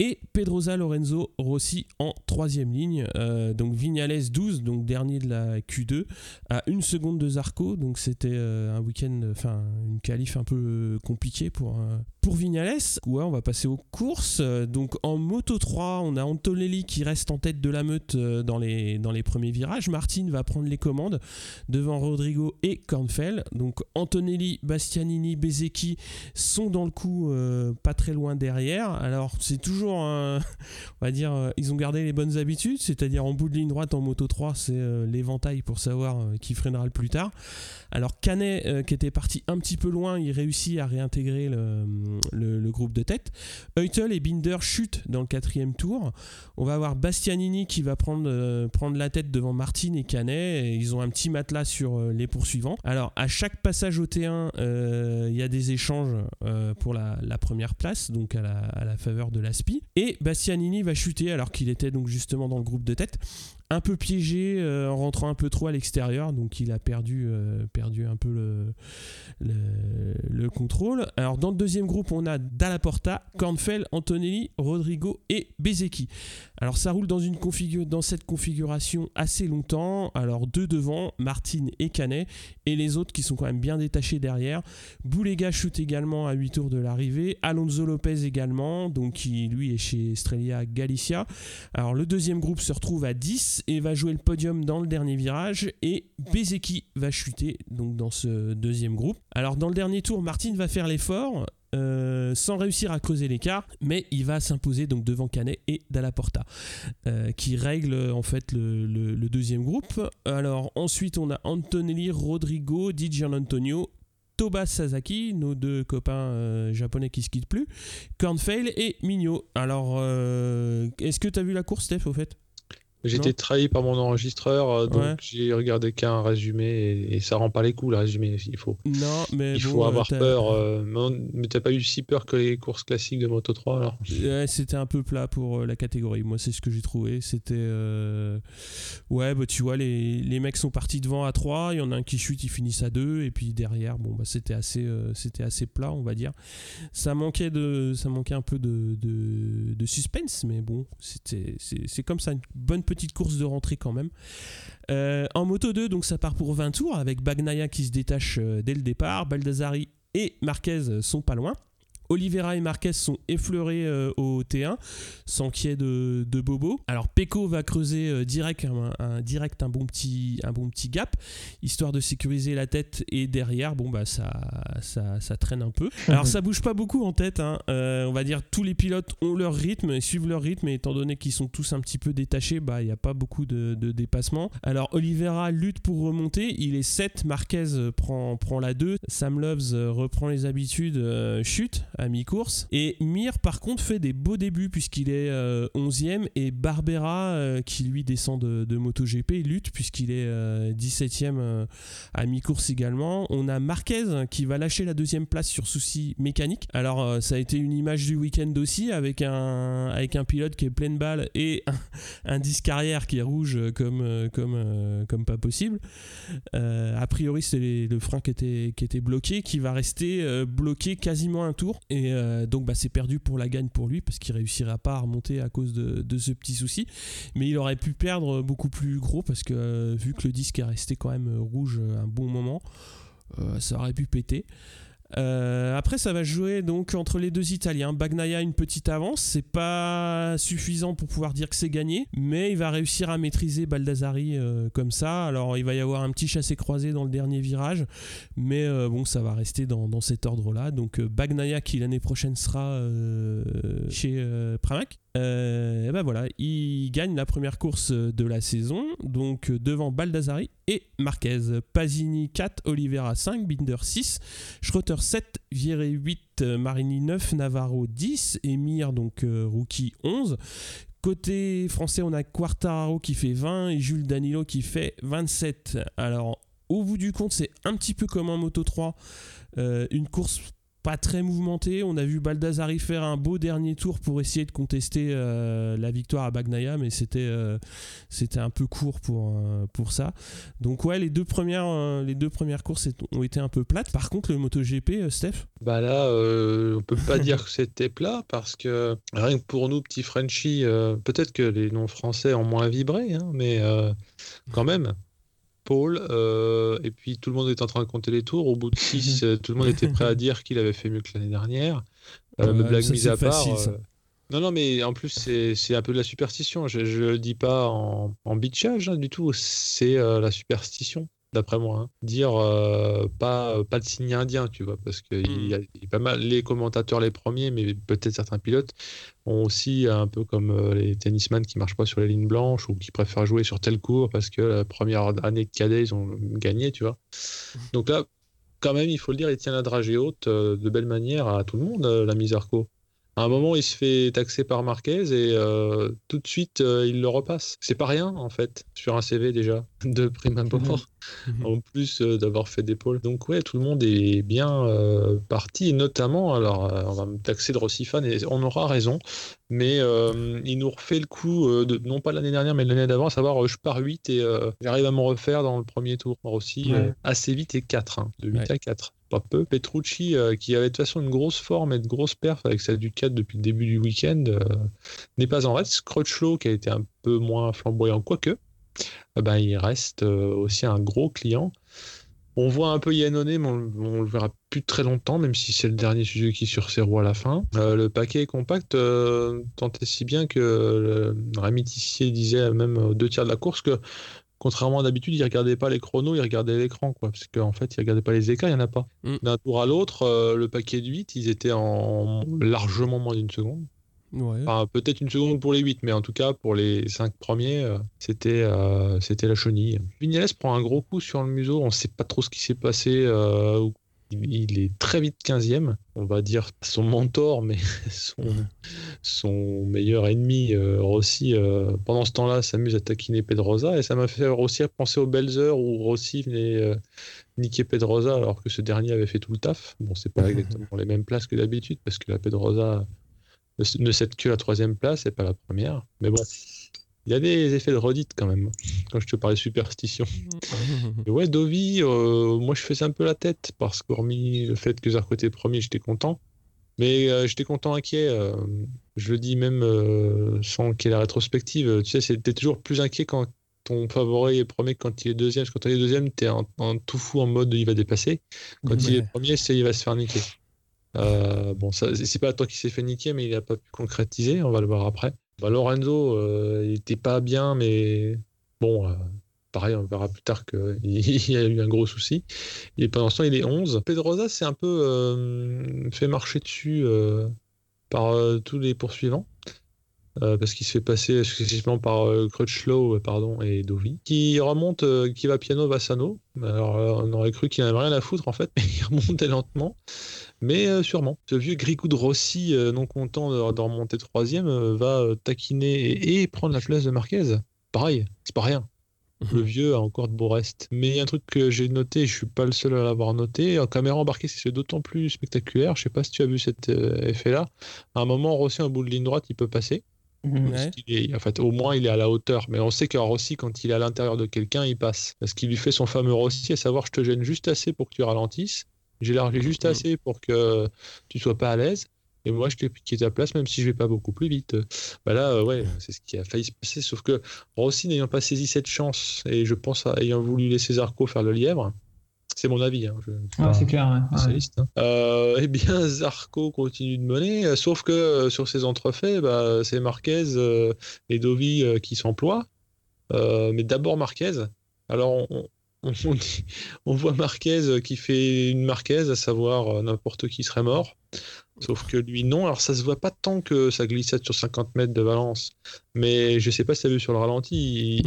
et Pedrosa Lorenzo Rossi en troisième ligne. Euh, donc Vignales 12, donc dernier de la Q2, à une seconde de Zarco. Donc c'était un week-end, enfin une qualif un peu compliquée pour, pour Vignales. Ouais, on va passer aux courses. Euh, donc en Moto 3, on a Antonelli qui reste en tête de la meute euh, dans les, dans les premiers virages. Martin va prendre les commandes devant Rodrigo et Kornfeld. Donc Antonelli, Bastianini, Bezecchi sont dans le coup euh, pas très loin derrière. Alors c'est toujours, on va dire, ils ont gardé les bonnes habitudes, c'est-à-dire en bout de ligne droite en Moto 3, c'est l'éventail pour savoir qui freinera le plus tard. Alors Canet, euh, qui était parti un petit peu loin, il réussit à réintégrer le, groupe de tête. Eutel et Binder chutent dans le quatrième tour. On va avoir Bastianini qui va prendre, euh, la tête devant Martin et Canet. Et ils ont un petit matelas sur euh, les poursuivants. Alors, à chaque passage au T1, euh, il y a des échanges pour la, la première place, donc à la, à la faveur de l'ASPI. Et Bastianini va chuter alors qu'il était donc justement dans le groupe de tête. Un peu piégé euh, en rentrant un peu trop à l'extérieur, donc il a perdu, euh, perdu un peu le, le, le contrôle. Alors dans le deuxième groupe, on a Dallaporta, Kornfeld, Antonelli, Rodrigo et Bezecchi. Alors ça roule dans, une dans cette configuration assez longtemps. Alors deux devant, Martin et Canet, et les autres qui sont quand même bien détachés derrière. Boulega chute également à 8 tours de l'arrivée. Alonso Lopez également, donc qui lui est chez Strelia Galicia. Alors le deuxième groupe se retrouve à 10 et va jouer le podium dans le dernier virage. Et Bezeki va chuter dans ce deuxième groupe. Alors dans le dernier tour, Martin va faire l'effort. euh, sans réussir à creuser l'écart, mais il va s'imposer donc devant Canet et Dallaporta, euh, qui règle en fait le, deuxième groupe. Alors ensuite on a Antonelli, Rodrigo, Di Antonio, Toba Sasaki, nos deux copains euh, japonais qui se quittent plus, Kornfeld et Mignot. Alors, est-ce que tu as vu la course, Steph, au fait? Été trahi par mon enregistreur, euh, donc Ouais. j'ai regardé qu'un résumé et, et ça rend pas les coups le résumé. Il faut, Non, mais il bon, faut avoir peur. euh, mais t'as pas eu si peur que les courses classiques de Moto 3 alors? Ouais, c'était un peu plat pour euh, la catégorie. Moi, c'est ce que j'ai trouvé. C'était. euh, Ouais, bah, tu vois, les, les mecs sont partis devant à 3. Il y en a un qui chute, ils finissent à 2. Et puis derrière, bon, bah, c'était assez, euh, c'était assez plat, on va dire. Ça manquait, de, ça manquait un peu de, de, de suspense, mais bon, c'était, c'est, c'est comme ça, une bonne petite course de rentrée quand même. Euh, en moto 2, donc ça part pour 20 tours avec Bagnaia qui se détache euh, dès le départ. Baldassari et Marquez sont pas loin. Oliveira et Marquez sont effleurés euh, au T1 sans qu'il y ait de, de bobo. Alors Pecco va creuser euh, direct, un, un- direct un, bon petit, un bon petit gap histoire de sécuriser la tête et derrière bon bah ça, ça, ça traîne un peu. Alors ça bouge pas beaucoup en tête. hein. Euh, on va dire tous les pilotes ont leur rythme et suivent leur rythme et étant donné qu'ils sont tous un petit peu détachés bah il n'y a pas beaucoup de, de dépassement. Alors Oliveira lutte pour remonter. Il est 7. Marquez prend, prend la 2. Sam Loves reprend les habitudes, chute à mi-course. Et Mir, par contre, fait des beaux débuts puisqu'il est euh, 11e. Et Barbera, euh, qui lui descend de, de MotoGP, lutte puisqu'il est euh, 17e euh, à mi-course également. On a Marquez qui va lâcher la deuxième place sur souci mécanique. Alors, euh, ça a été une image du week-end aussi avec un, avec un pilote qui est plein de balles et un, disque arrière qui est rouge comme, euh, comme, euh, comme pas possible. Euh, a priori, c'est le frein qui était, qui était bloqué, qui va rester euh, bloqué quasiment un tour. Et euh, donc, bah, c'est perdu pour la gagne pour lui, parce qu'il réussira pas à remonter à cause de, ce petit souci. Mais il aurait pu perdre beaucoup plus gros, parce que euh, vu que le disque est resté quand même euh, rouge un bon moment, ça aurait pu péter. Euh, après, ça va jouer donc entre les deux Italiens. Bagnaia une petite avance, c'est pas suffisant pour pouvoir dire que c'est gagné, mais il va réussir à maîtriser Baldassari euh, comme ça. Alors, il va y avoir un petit chassé croisé dans le dernier virage, mais euh, bon, ça va rester dans, dans cet ordre-là. Donc, Bagnaia qui l'année prochaine sera chez Pramac. Et ben voilà, il gagne la première course de la saison, donc devant Baldassari et Marquez. Pasini 4, Oliveira 5, Binder 6, Schroeter 7, Vieré 8, Marini 9, Navarro 10, Emir donc euh, rookie 11. Côté français, on a Quartararo qui fait 20 et Jules Danilo qui fait 27. Alors, au bout du compte, c'est un petit peu comme en Moto 3, euh, une course pas très mouvementé. On a vu Baldassari faire un beau dernier tour pour essayer de contester euh, la victoire à Bagnaia, mais c'était euh, c'était un peu court pour, euh, pour ça. Donc ouais, les deux premières, les deux premières courses ont été un peu plates. Par contre, le MotoGP, Steph? Bah là, on peut pas dire que c'était plat parce que rien que pour nous, petits Frenchies, peut-être que les noms français ont moins vibré, hein, mais quand même. Paul, euh, et puis tout le monde était en train de compter les tours. Au bout de 6, euh, tout le monde était prêt à dire qu'il avait fait mieux que l'année dernière. Euh, blague mise à part. Euh, non, non, mais en plus, c'est un peu de la superstition. Je ne le dis pas en, en bitchage hein, du tout, c'est la superstition d'après moi. Hein. Dire euh, pas, pas de signe indien, tu vois, parce que il y, a, pas mal les commentateurs les premiers, mais peut-être certains pilotes ont aussi un peu comme euh, les tennisman qui marchent pas sur les lignes blanches ou qui préfèrent jouer sur tel cours parce que la première année de cadet ils ont gagné, tu vois. Donc là, quand même, il faut le dire, il tient la dragée haute euh, de belle manière à tout le monde, la Misarco. À un moment, il se fait taxer par Marquez et euh, tout de suite, euh, il le repasse. C'est pas rien, en fait, sur un CV déjà, de prime abord, mhm. en plus euh, d'avoir fait des pôles. Donc, ouais, tout le monde est bien parti, notamment, alors, on va me taxer de Rossifan et on aura raison, mais il nous refait le coup, de, non pas l'année dernière, mais l'année d'avant, à savoir, je pars 8 et j'arrive à me refaire dans le premier tour. Rossi, assez vite et 4, hein, de 8 à 4 peu. Petrucci, euh, qui avait de toute façon une grosse forme et de grosses perfs avec sa Ducat depuis le début du week-end, euh, n'est pas en reste. Crutchlow, qui a été un peu moins flamboyant, quoique, euh, ben, il reste aussi un gros client. On voit un peu Yannone, mais on, le verra plus très longtemps, même si c'est le dernier Suzuki sur ses roues à la fin. le paquet est compact, tant et si bien que Rémi Tissier disait même deux tiers de la course que Contrairement à d'habitude, il regardait pas les chronos, il regardait l'écran, quoi. Parce qu'en fait, il regardait pas les écarts, il n'y en a pas. Mm. D'un tour à l'autre, euh, le paquet de 8, ils étaient en largement moins d'une seconde. peut-être une seconde pour les 8, mais en tout cas, pour les 5 premiers, euh, c'était euh, c'était la chenille. Vignales prend un gros coup sur le museau, on ne sait pas trop ce qui s'est passé, il est très vite 15e, on va dire son mentor, mais son, meilleur ennemi, euh, Rossi, euh, pendant ce temps-là, s'amuse à taquiner Pedrosa, et ça m'a fait aussi penser aux belles heures où Rossi venait euh, niquer Pedrosa alors que ce dernier avait fait tout le taf. Bon, c'est pas exactement les mêmes places que d'habitude, parce que la Pedrosa ne cède que la troisième place et pas la première, mais bon. Il y a des effets de redite quand même, quand je te parlais superstition. Et ouais, Dovi, euh, moi je faisais un peu la tête, parce qu'hormis le fait que Zarco était premier, j'étais content. Mais euh, j'étais content inquiet. Euh, je le dis même sans qu'il y ait la rétrospective. Tu sais, c'était toujours plus inquiet quand ton favori est premier que quand il est deuxième. Parce que quand il est deuxième, t'es en, en tout fou en mode il va dépasser. Quand il est premier, c'est il va se faire niquer. bon, c'est pas toi qui s'est fait niquer, mais il a pas pu concrétiser. On va le voir après. Bah, Lorenzo, il n'était pas bien, mais bon, pareil, on verra plus tard qu'il y a eu un gros souci. Et pendant ce temps, il est 11. Pedrosa s'est un peu euh, fait marcher dessus par tous les poursuivants. parce qu'il se fait passer successivement par Crutchlow pardon, et Dovi, qui remonte, qui va piano Vassano. Alors on aurait cru qu'il n'avait rien à foutre en fait, mais il remontait lentement. Mais euh, sûrement. Ce vieux Grigou de Rossi, euh, non content de, remonter troisième, euh, va taquiner et, prendre la place de Marquez. Pareil, c'est pas rien. Le mhm. vieux a encore de beaux restes. Mais il y a un truc que j'ai noté, je suis pas le seul à l'avoir noté. En caméra embarquée, c'est d'autant plus spectaculaire. Je sais pas si tu as vu cet effet-là. À un moment, Rossi, un bout de ligne droite, il peut passer. Mhm. en fait, au moins, il est à la hauteur. Mais on sait qu'un Rossi, quand il est à l'intérieur de quelqu'un, il passe. Parce qu'il lui fait son fameux Rossi, à savoir, je te gêne juste assez pour que tu ralentisses. J'ai largué juste mm. assez pour que tu sois pas à l'aise. Et moi, je t'ai piqué ta place, même si je vais pas beaucoup plus vite. Bah là, euh, ouais, c'est ce qui a failli se passer. Sauf que Rossi, n'ayant pas saisi cette chance, et je pense ayant voulu laisser Zarco faire le lièvre, C'est mon avis. Hein, je, ouais, c'est clair. Ouais. Spécialiste, hein. euh, eh bien, Zarco continue de mener, euh, sauf que euh, sur ces entrefaits, bah, c'est Marquez et Dovi qui s'emploient. mais d'abord Marquez. Alors, on, on, on, voit Marquez qui fait une Marquez, à savoir n'importe qui serait mort. Sauf que lui, non. Alors, ça se voit pas tant que ça glissade sur 50 mètres de Valence. Mais je sais pas si tu as vu sur le ralenti.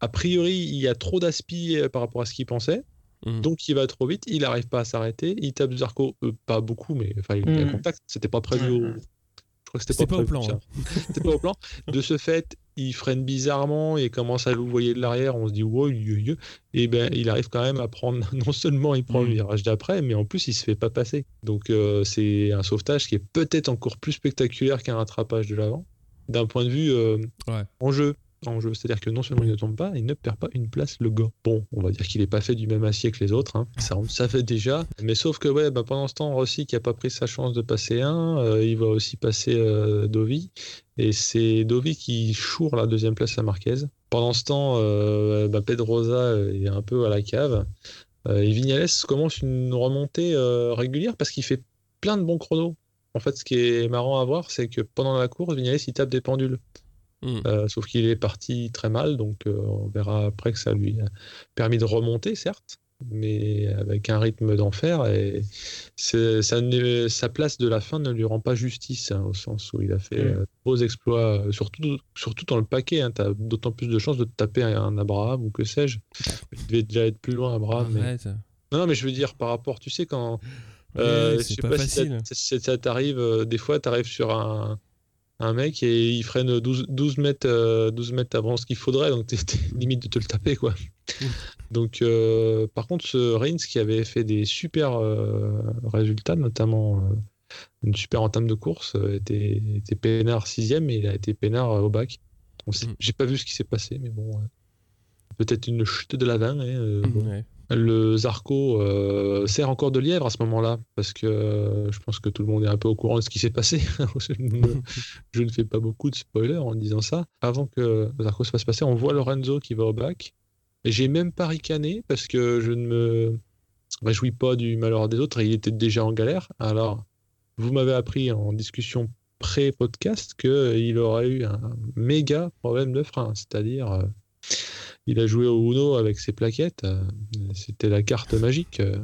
A priori, il y a trop d'aspi euh, par rapport à ce qu'il pensait. Mhm. Donc, il va trop vite. Il n'arrive pas à s'arrêter. Il tape Zarco, euh, pas beaucoup, mais enfin, il a mhm. contact. C'était pas prévu au. Je crois que c'était pas, au plan. Hein. C'était pas au plan. De ce fait, il freine bizarrement et commence à voyer de l'arrière. On se dit, wow, et ben, il arrive quand même à prendre. Non seulement il prend le mhm. virage d'après, mais en plus, il se fait pas passer. Donc, euh, c'est un sauvetage qui est peut-être encore plus spectaculaire qu'un rattrapage de l'avant, d'un point de vue en jeu en jeu. C'est-à-dire que non seulement il ne tombe pas, il ne perd pas une place, le gars. Bon, on va dire qu'il n'est pas fait du même acier que les autres, hein. ça, fait déjà. Mais sauf que ouais, bah, pendant ce temps, Rossi qui n'a pas pris sa chance de passer un, euh, il va aussi passer euh, Dovi. Et c'est Dovi qui choure la deuxième place à Marquez. Pendant ce temps, euh, bah, est un peu à la cave. et Vignales commence une remontée régulière parce qu'il fait plein de bons chronos. En fait, ce qui est marrant à voir, c'est que pendant la course, Vignales, il tape des pendules. Hmm. Euh, sauf qu'il est parti très mal, donc euh, on verra après que ça lui a permis de remonter, certes, mais avec un rythme d'enfer. Et ça, sa place de la fin ne lui rend pas justice, hein, au sens où il a fait de hmm. euh, beaux exploits, surtout, surtout dans le paquet. Hein, tu as d'autant plus de chances de te taper un Abraham ou que sais-je. Il devait déjà être plus loin, Abraham. Mais... Non, mais je veux dire, par rapport, tu sais, quand. c'est pas, facile. Si ça, t'arrive, des fois, tu arrives sur un un mec et il freine 12, 12 mètres, 12 euh, mètres avant ce qu'il faudrait, donc t'es limite de te le taper, quoi. donc, euh, par contre, ce Reigns qui avait fait des super euh, résultats, notamment une super entame de course, était, était peinard sixième et il a été peinard au bac. Mm. J'ai pas vu ce qui s'est passé, mais bon, peut-être une chute de la vanne. Hein, le Zarco euh, sert encore de lièvre à ce moment-là, parce que euh, je pense que tout le monde est un peu au courant de ce qui s'est passé. je, ne, fais pas beaucoup de spoilers en disant ça. Avant que Zarco se fasse passer, on voit Lorenzo qui va au bac. J'ai même pas ricané parce que je ne me réjouis pas du malheur des autres et il était déjà en galère. Alors, vous m'avez appris en discussion pré-podcast qu'il aurait eu un méga problème de frein, c'est-à-dire. Il a joué au Uno avec ses plaquettes. Euh, c'était la carte magique. Euh.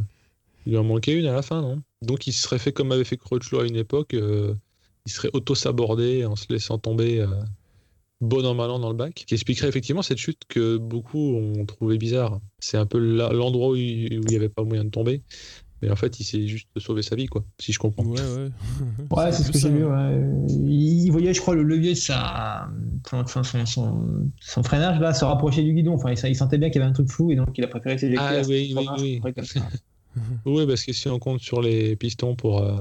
Il lui en manquait une à la fin, non? Donc il serait fait comme avait fait Crutchlow à une époque. Euh, il serait auto-sabordé en se laissant tomber bon an mal an dans le bac, qui expliquerait effectivement cette chute que beaucoup ont trouvé bizarre. C'est un peu l'endroit où il n'y avait pas moyen de tomber. Mais en fait, il s'est juste sauvé sa vie, quoi, si je comprends. Ouais, ouais. ouais, c'est ce que j'ai vu. Ouais. Il voyait, je crois, le levier de sa... son, son, son, freinage là, se rapprocher du guidon. Enfin, il, sentait bien qu'il y avait un truc flou et donc il a préféré s'éjecter. Ah oui, oui, oui. oui, parce que si on compte sur les pistons pour euh,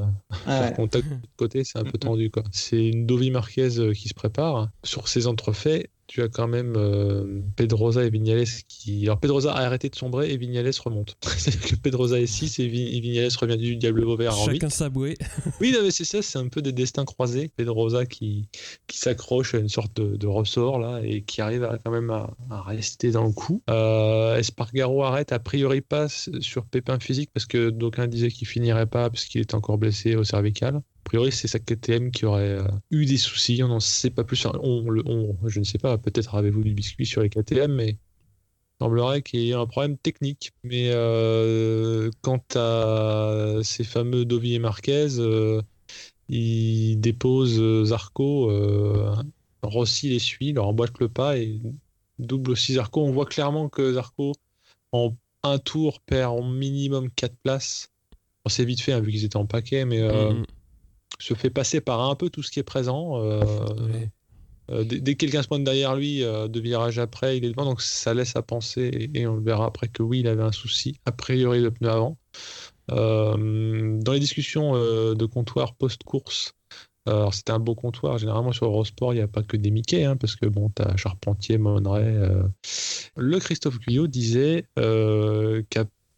faire contact de côté, c'est un peu tendu. quoi. C'est une Dovi Marquez euh, qui se prépare. Sur ses entrefaits, tu as quand même euh, Pedrosa et Vignales qui. Alors Pedrosa a arrêté de sombrer et Vignales remonte. C'est-à-dire que Pedrosa est 6 et, Vignales revient du Diable Vauvert en Chacun sa bouée. oui, mais c'est ça, c'est un peu des destins croisés. Pedrosa qui, qui s'accroche à une sorte de, ressort là et qui arrive quand même à, rester dans le coup. Euh, Espargaro arrête, a priori pas sur pépin physique parce que d'aucuns disaient qu'il finirait pas parce qu'il est encore blessé au cervical. Priori, c'est sa KTM qui aurait euh, eu des soucis. On n'en sait pas plus. On, le, je ne sais pas, peut-être avez-vous du biscuit sur les KTM, mais il semblerait qu'il y ait un problème technique. Mais euh, quant à ces fameux Dovi et Marquez, euh, ils déposent Zarco, Rossi les suit, leur emboîte le pas et double aussi Zarco. On voit clairement que Zarco, en un tour, perd au minimum 4 places. On s'est vite fait, hein, vu qu'ils étaient en paquet, mais. Mm-hmm se fait passer par un peu tout ce qui est présent. Euh, euh, dès, que quelqu'un se pointe derrière lui, euh, de virage après, il est devant, donc ça laisse à penser, et, on le verra après que oui, il avait un souci, a priori le pneu avant. dans les discussions de comptoir post-course, alors c'était un beau comptoir, généralement sur Eurosport, il n'y a pas que des Mickey, hein, parce que bon, tu as Charpentier, Monneray. Le Christophe Guyot disait que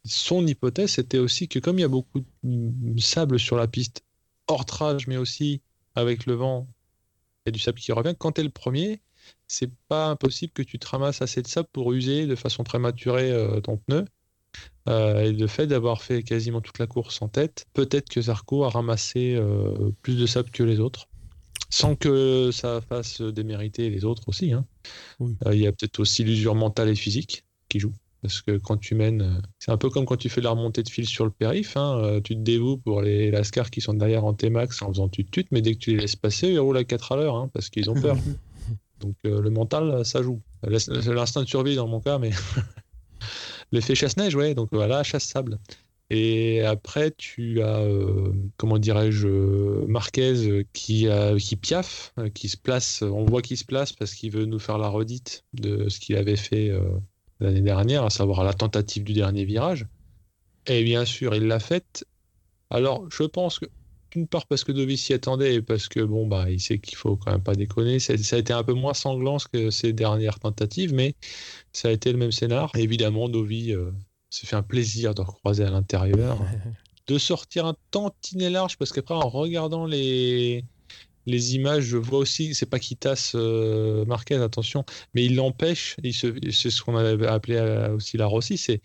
son hypothèse, c'était aussi que comme il y a beaucoup de sable sur la piste hors trage, mais aussi avec le vent, il y a du sable qui revient. Quand tu es le premier, c'est pas impossible que tu te ramasses assez de sable pour user de façon prématurée euh, ton pneu. Euh, et le fait d'avoir fait quasiment toute la course en tête, peut-être que Zarco a ramassé euh, plus de sable que les autres, sans que ça fasse démériter les autres aussi. hein. Oui. Il y a peut-être aussi l'usure mentale et physique qui joue. Parce que quand tu mènes, euh, c'est un peu comme quand tu fais la remontée de fil sur le périph. hein, euh, tu te dévoues pour les Lascars qui sont derrière en T-Max en faisant tut-tut, mais dès que tu les laisses passer, ils roulent à 4 à l'heure hein, parce qu'ils ont peur. Donc euh, le mental, ça joue. L'ins- L'instinct de survie dans mon cas, mais l'effet chasse-neige, ouais. Donc voilà, chasse-sable. Et après, tu as, euh, comment dirais-je, Marquez qui, a- qui piaffe, qui se place. On voit qu'il se place parce qu'il veut nous faire la redite de ce qu'il avait fait euh, l'année dernière, à savoir la tentative du dernier virage. Et bien sûr, il l'a faite. Alors, je pense que d'une part parce que Dovi s'y attendait et parce que bon bah il sait qu'il faut quand même pas déconner. Ça, ça a été un peu moins sanglant que ses dernières tentatives, mais ça a été le même scénar. Évidemment, Dovi euh, s'est fait un plaisir de recroiser à l'intérieur, de sortir un tantinet large parce qu'après en regardant les les images, je vois aussi, c'est pas qu'il tasse euh, Marquez, attention, mais il l'empêche, c'est ce qu'on avait appelé euh, aussi la Rossi, c'est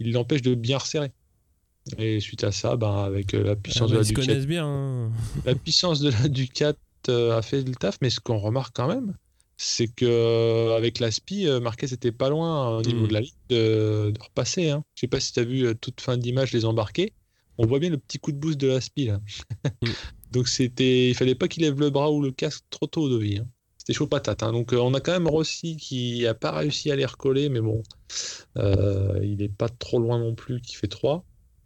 il l'empêche de bien resserrer. Et suite à ça, ben, avec euh, la Ah puissance bah, de la ils se Ducati, connaissent bien. hein. la puissance de la Ducat euh, a fait le taf, mais ce qu'on remarque quand même, c'est que avec la Spi, euh, Marquez était pas loin au niveau Mm. de la ligne de, de repasser. Hein. Je sais pas si tu as vu toute fin d'image les embarquer. On voit bien le petit coup de boost de la Spi là. Mm. Donc c'était, il fallait pas qu'il lève le bras ou le casque trop tôt de vie. hein. C'était chaud patate. hein. Donc euh, on a quand même Rossi qui a pas réussi à les recoller, mais bon, euh, il est pas trop loin non plus, qui fait 3.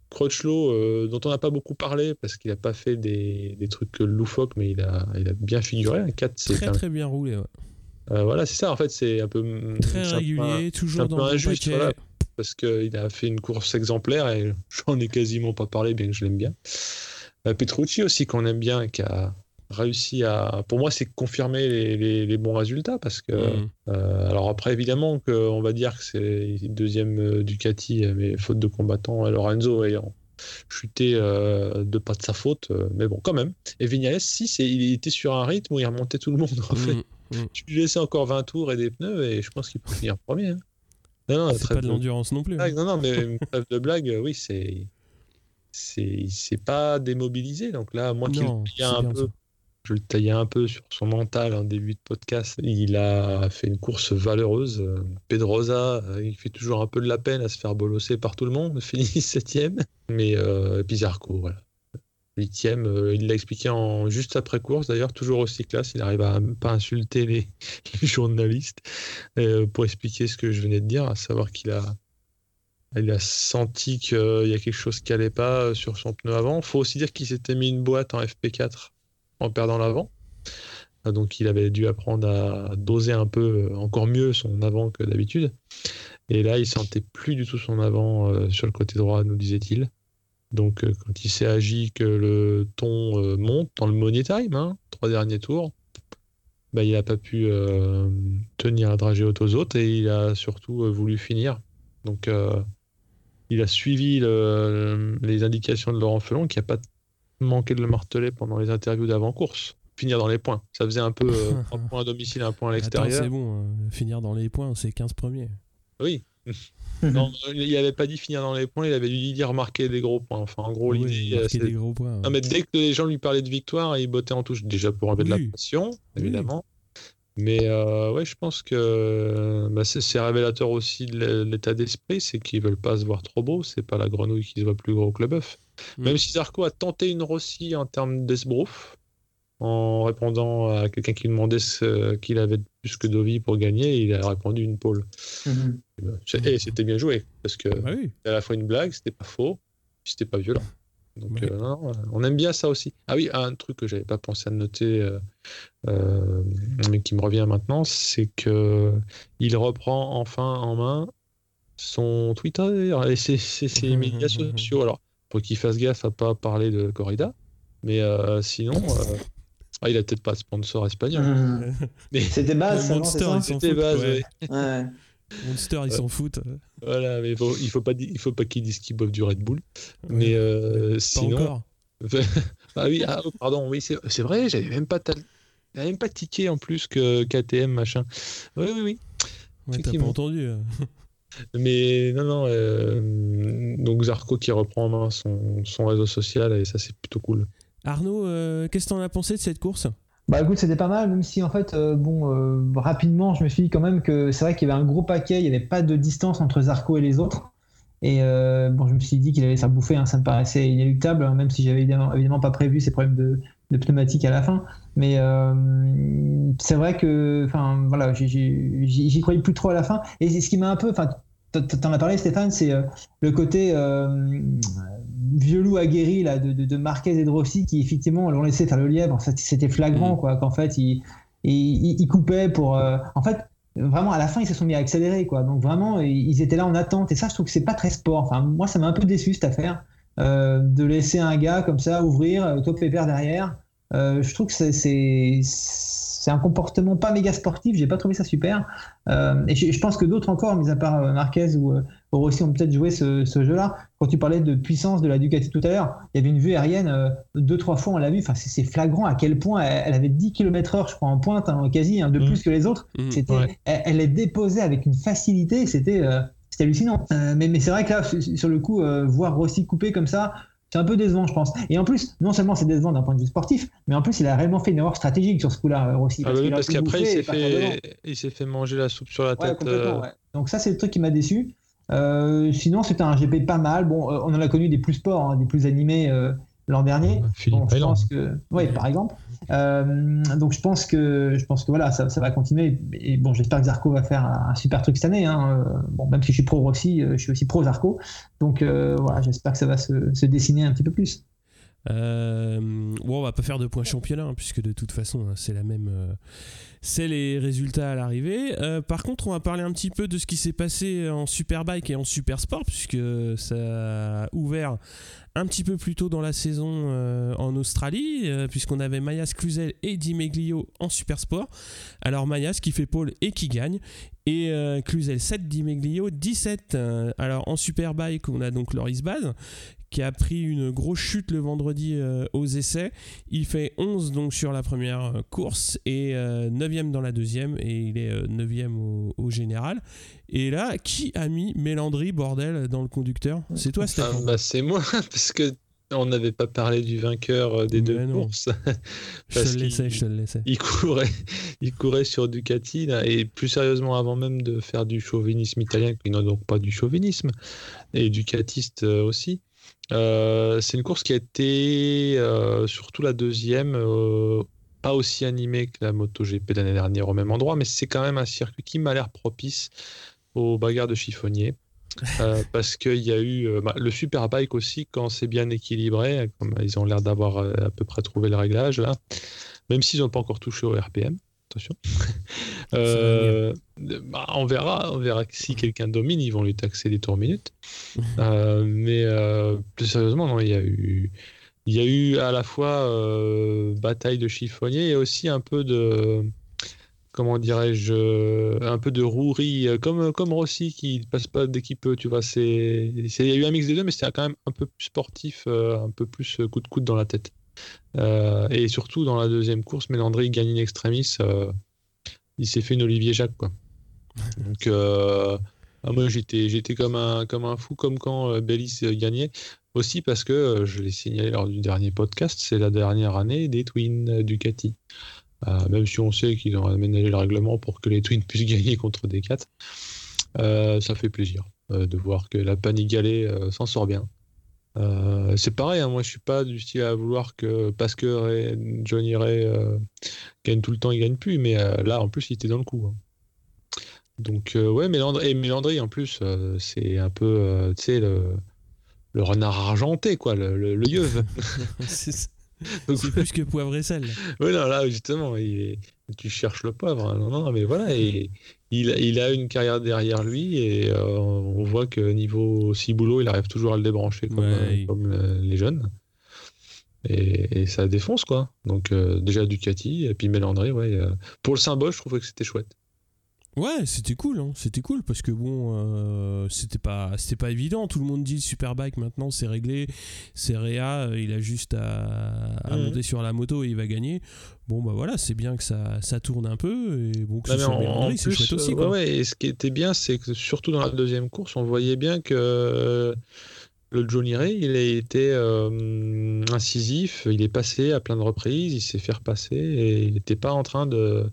Crutchlow, euh, dont on n'a pas beaucoup parlé parce qu'il n'a pas fait des, des trucs loufoques, mais il a, il a bien figuré. Un 4, c'est Très très bien roulé. ouais. voilà, c'est ça en fait, c'est un peu Très c'est un peu régulier, un- toujours un dans peu le injuste, paquet. voilà. parce qu'il a fait une course exemplaire et j'en ai quasiment pas parlé, bien que je l'aime bien. Euh, Petrucci aussi qu'on aime bien, qui a réussi à, pour moi, c'est confirmer les, les- les bons résultats parce que Mm. euh, alors après, évidemment, que, on va dire que c'est deuxième euh, Ducati, euh, mais faute de combattant, Lorenzo ayant chuté euh, de pas de sa faute, mais bon, quand même. Et Vignales, si, il était sur un rythme où il remontait tout le monde, en fait. Mm. Tu lui laissais encore 20 tours et des pneus, et je pense qu'il peut finir premier. hein. Non, non, C'est pas de l'endurance non plus. blague, non, non, mais une de blague, oui, c'est. C'est, il s'est pas démobilisé. Donc là, moi qui le un peu, ça. je le taillais un peu sur son mental en début de podcast. Il a fait une course valeureuse. Pedrosa, euh, il fait toujours un peu de la peine à se faire bolosser par tout le monde, finit septième. Mais euh, Pizarco, voilà. Huitième, euh, il l'a expliqué en, juste après course d'ailleurs, toujours aussi classe. Il arrive à pas insulter les, les journalistes euh, pour expliquer ce que je venais de dire, à savoir qu'il a, il a senti qu'il y a quelque chose qui allait pas euh, sur son pneu avant. faut aussi dire qu'il s'était mis une boîte en FP4 en perdant l'avant. Euh, Donc il avait dû apprendre à doser un peu euh, encore mieux son avant que d'habitude. Et là, il sentait plus du tout son avant sur le côté droit, nous disait-il. Donc quand il s'est agi que le ton monte dans le money time, hein, trois derniers tours, bah, il n'a pas pu tenir un trajet haute aux autres et il a surtout voulu finir. Donc il a suivi le- les indications de Laurent Felon qui n'a pas manqué de le marteler pendant les interviews d'avant-course. Finir dans les points. Ça faisait un peu euh, un point à domicile, un point à l'extérieur. c'est bon, euh, finir dans les points, c'est 15 premiers. Oui. Non, il n'avait pas dit finir dans les points, il avait dû dire marquer des gros points. Enfin, en gros, Oui, l'idée, euh, des gros points. Non, mais dès que les gens lui parlaient de victoire, il bottait en touche, déjà pour enlever de la pression, Oui. Mais euh, ouais, je pense que bah, c'est révélateur aussi de l'é- l'état d'esprit, c'est qu'ils veulent pas se voir trop beau, c'est pas la grenouille qui se voit plus gros que le bœuf. Mm. Même si Zarco a tenté une Rossi en termes d'esbrouf, en répondant à quelqu'un qui demandait ce qu'il avait de plus que Dovi pour gagner, il a répondu une pole. Mhm. C'est- Et c'était bien joué, parce que Bah oui. c'était à la fois une blague, c'était pas faux, puis c'était pas violent. Donc euh, non, non, on aime bien ça aussi. Ah oui, un truc que j'avais pas pensé à noter, euh, euh, mais qui me revient maintenant, c'est que il reprend enfin en main son Twitter et ses, ses- ses médias sociaux. Alors, pour qu'il fasse gaffe à pas parler de corrida, mais euh, sinon, euh, ah, il a peut-être pas de sponsor espagnol. Mais C'était base, Monster, ça c'était base, ouais. ouais. Monster, ils s'en foutent. Voilà, mais il faut pas, il faut pas qu'ils disent qu'ils boivent du Red Bull. Mais euh, Pas sinon, encore. ah oui, ah, oh, pardon, oui, c'est vrai, j'avais même pas, j'avais même pas tiqué en plus que KTM machin. Oui, oui, oui. Ouais, t'as pas entendu. Mais non, non. euh, donc Zarco qui reprend en main son, son réseau social et ça c'est plutôt cool. Arnaud, euh, qu'est-ce que t'en as pensé de cette course? Bah écoute, c'était pas mal, même si en fait, euh, bon, euh, rapidement, je me suis dit quand même que c'est vrai qu'il y avait un gros paquet, il n'y avait pas de distance entre Zarco et les autres. Et euh, bon, je me suis dit qu'il allait se faire bouffer, hein, ça me paraissait inéluctable, hein, même si j'avais évidemment, évidemment pas prévu ces problèmes de, de pneumatique à la fin. Mais c'est vrai que, enfin, voilà, j'y- croyais plus trop à la fin. Et ce qui m'a un peu, enfin, t'en as parlé, Stéphane, c'est le côté vieux loup aguerri là, de, de, de Marquez et de Rossi qui, effectivement, l'ont laissé faire le lièvre. C'était flagrant, Mm. quoi, qu'en fait, ils il, il coupaient pour. euh, en fait, vraiment, à la fin, ils se sont mis à accélérer, quoi. Donc, vraiment, ils étaient là en attente. Et ça, je trouve que c'est pas très sport. Enfin, moi, ça m'a un peu déçu, cette affaire. euh, de laisser un gars comme ça ouvrir, top pépère derrière. Euh, je trouve que c'est- c'est un comportement pas méga sportif, j'ai pas trouvé ça super. Euh, et je, je pense que d'autres encore, mis à part euh, Marquez ou, euh, ou Rossi, ont peut-être joué ce, ce jeu-là. Quand tu parlais de puissance de la Ducati tout à l'heure, il y avait une vue aérienne, euh, deux, trois fois on l'a vu, enfin, c'est flagrant à quel point elle, elle avait 10 km/h, je crois, en pointe, hein, quasi, hein, de Mm. plus que les autres. Mm. C'était, Ouais. elle, elle est déposée avec une facilité, c'était euh, c'était hallucinant. Euh, mais mais c'est vrai que là, sur sur le coup, euh, voir Rossi couper comme ça, c'est un peu décevant, je pense. Et en plus, non seulement c'est décevant d'un point de vue sportif, mais en plus, il a réellement fait une erreur stratégique sur ce coup-là, euh, Rossi. Ah oui, parce qu'après il s'est fait, il s'est fait manger la soupe sur la Ouais, tête. complètement, euh, ouais. Donc ça, c'est le truc qui m'a déçu. Euh, sinon, c'était un GP pas mal. Bon, on en a connu des plus sports, hein, des plus animés euh, l'an dernier. Philippe Bon, je pense que, oui, par exemple. Euh, donc je pense que, je pense que voilà, ça, va continuer. Et bon, j'espère que Zarco va faire un, super truc cette année. hein. Euh, même si je suis pro Rossi, euh, je suis aussi pro Zarco. Donc voilà, j'espère que ça va se dessiner un petit peu plus. Euh, bon, on va pas faire de points championnat, hein, puisque de toute façon, hein, c'est la même. euh, c'est les résultats à l'arrivée. Euh, par contre, on va parler un petit peu de ce qui s'est passé en Superbike et en Supersport, puisque ça a ouvert un petit peu plus tôt dans la saison euh, en Australie, puisqu'on avait Mayas Cluzel et Di Meglio en Supersport. Alors Mayas qui fait pole et qui gagne. Et euh, Cluzel 7, Di Meglio 17. Euh, alors en Superbike, on a donc Loris Baz qui a pris une grosse chute le vendredi euh, aux essais. Il fait 11 donc sur la première euh, course et 9ème dans la deuxième et il est 9ème au, au général. Et là, qui a mis Mélandry, bordel, dans le conducteur? C'est toi, Ah, Stéphane bah, c'est moi, parce que on n'avait pas parlé du vainqueur euh, des deux non. courses. Je te le laissais, je te le laissais. Il courait, il courait sur Ducati, là, et plus sérieusement, avant même de faire du chauvinisme italien, qui n'a donc pas du chauvinisme, et ducatiste euh, aussi. Euh, c'est une course qui a été, euh, surtout la deuxième, euh, pas aussi animée que la MotoGP l'année dernière au même endroit, mais c'est quand même un circuit qui m'a l'air propice aux bagarres de chiffonniers. Parce qu'il y a eu bah, le Superbike aussi, quand c'est bien équilibré, comme ils ont l'air d'avoir à peu près trouvé le réglage là, même s'ils n'ont pas encore touché au RPM. Attention. Euh, bah, on verra, on verra que si quelqu'un domine, ils vont lui taxer des tours minutes. Euh, mais euh, plus sérieusement, non, il y a eu, il y a eu à la fois bataille de chiffonnier et aussi un peu de, comment dirais-je, un peu de rouerie, comme, comme Rossi qui passe pas dès qu'il peut, tu vois. Il y a eu un mix des deux, mais c'était quand même un peu plus sportif, un peu plus coup de coude dans la tête. Euh, et surtout dans la deuxième course, Mélandry gagne in extremis. euh, il s'est fait une Olivier Jacques, quoi. Donc, euh, ah, moi, j'étais, j'étais comme un, comme un fou, comme quand Bellis gagnait. Aussi parce que, je l'ai signalé lors du dernier podcast, c'est la dernière année des Twins Ducati. Même si on sait qu'ils ont aménagé le règlement pour que les Twins puissent gagner contre des 4. Euh, ça fait plaisir de voir que la Panigale s'en sort bien. Euh, c'est pareil, hein, moi je suis pas du style à vouloir que parce que Ray- Johnny Ray euh, gagne tout le temps, il gagne plus, mais euh, là en plus il était dans le coup. hein. Donc ouais, Mélandry, et Mélandry en plus, c'est un peu, tu sais, le, le renard argenté, quoi, le, le, le yeuve. c'est plus que poivre et sel. Ouais, non, là, justement, il est- tu cherches le pauvre. hein. Non, non, mais voilà, et il, il a une carrière derrière lui et euh, on voit que niveau ciboulot, il arrive toujours à le débrancher comme, Ouais. euh, comme, les jeunes. Et, et ça défonce, quoi. Donc, euh, déjà Ducati, et puis Mélandry, ouais. euh, pour le symbole, je trouvais que c'était chouette. Ouais, c'était cool, hein. c'était cool parce que bon, euh, c'était pas, c'était pas évident. Tout le monde dit le Superbike maintenant, c'est réglé, c'est réa, il a juste à, à Mhm. monter sur la moto et il va gagner. Bon bah voilà, c'est bien que ça, ça tourne un peu et bon que Non, ce soit en- c'est chouette aussi. euh, Quoi. ouais, ouais, et ce qui était bien, c'est que surtout dans la deuxième course, on voyait bien que le Johnny Ray, il a été euh, incisif, il est passé à plein de reprises, il s'est fait repasser et il n'était pas en train de,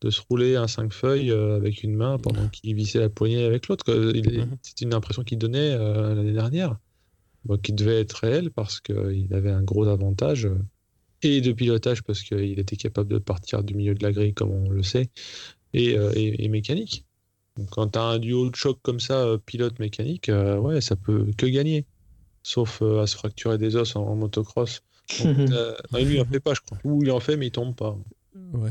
de se rouler un cinq feuilles euh, avec une main pendant qu'il vissait la poignée avec l'autre. quoi. Il est- Mhm. C'était une impression qu'il donnait euh, l'année dernière, Bon, qui devait être réelle parce qu'il avait un gros avantage. euh, et de pilotage parce qu'il était capable de partir du milieu de la grille comme on le sait, et, euh, et- et mécanique. Donc, quand tu as un duo de choc comme ça, euh, pilote-mécanique, euh, ouais, ça peut que gagner. Sauf euh, à se fracturer des os en, en motocross. Donc, euh, non, lui, il en fait pas, je crois. Ou il en fait, mais il tombe pas. Ouais.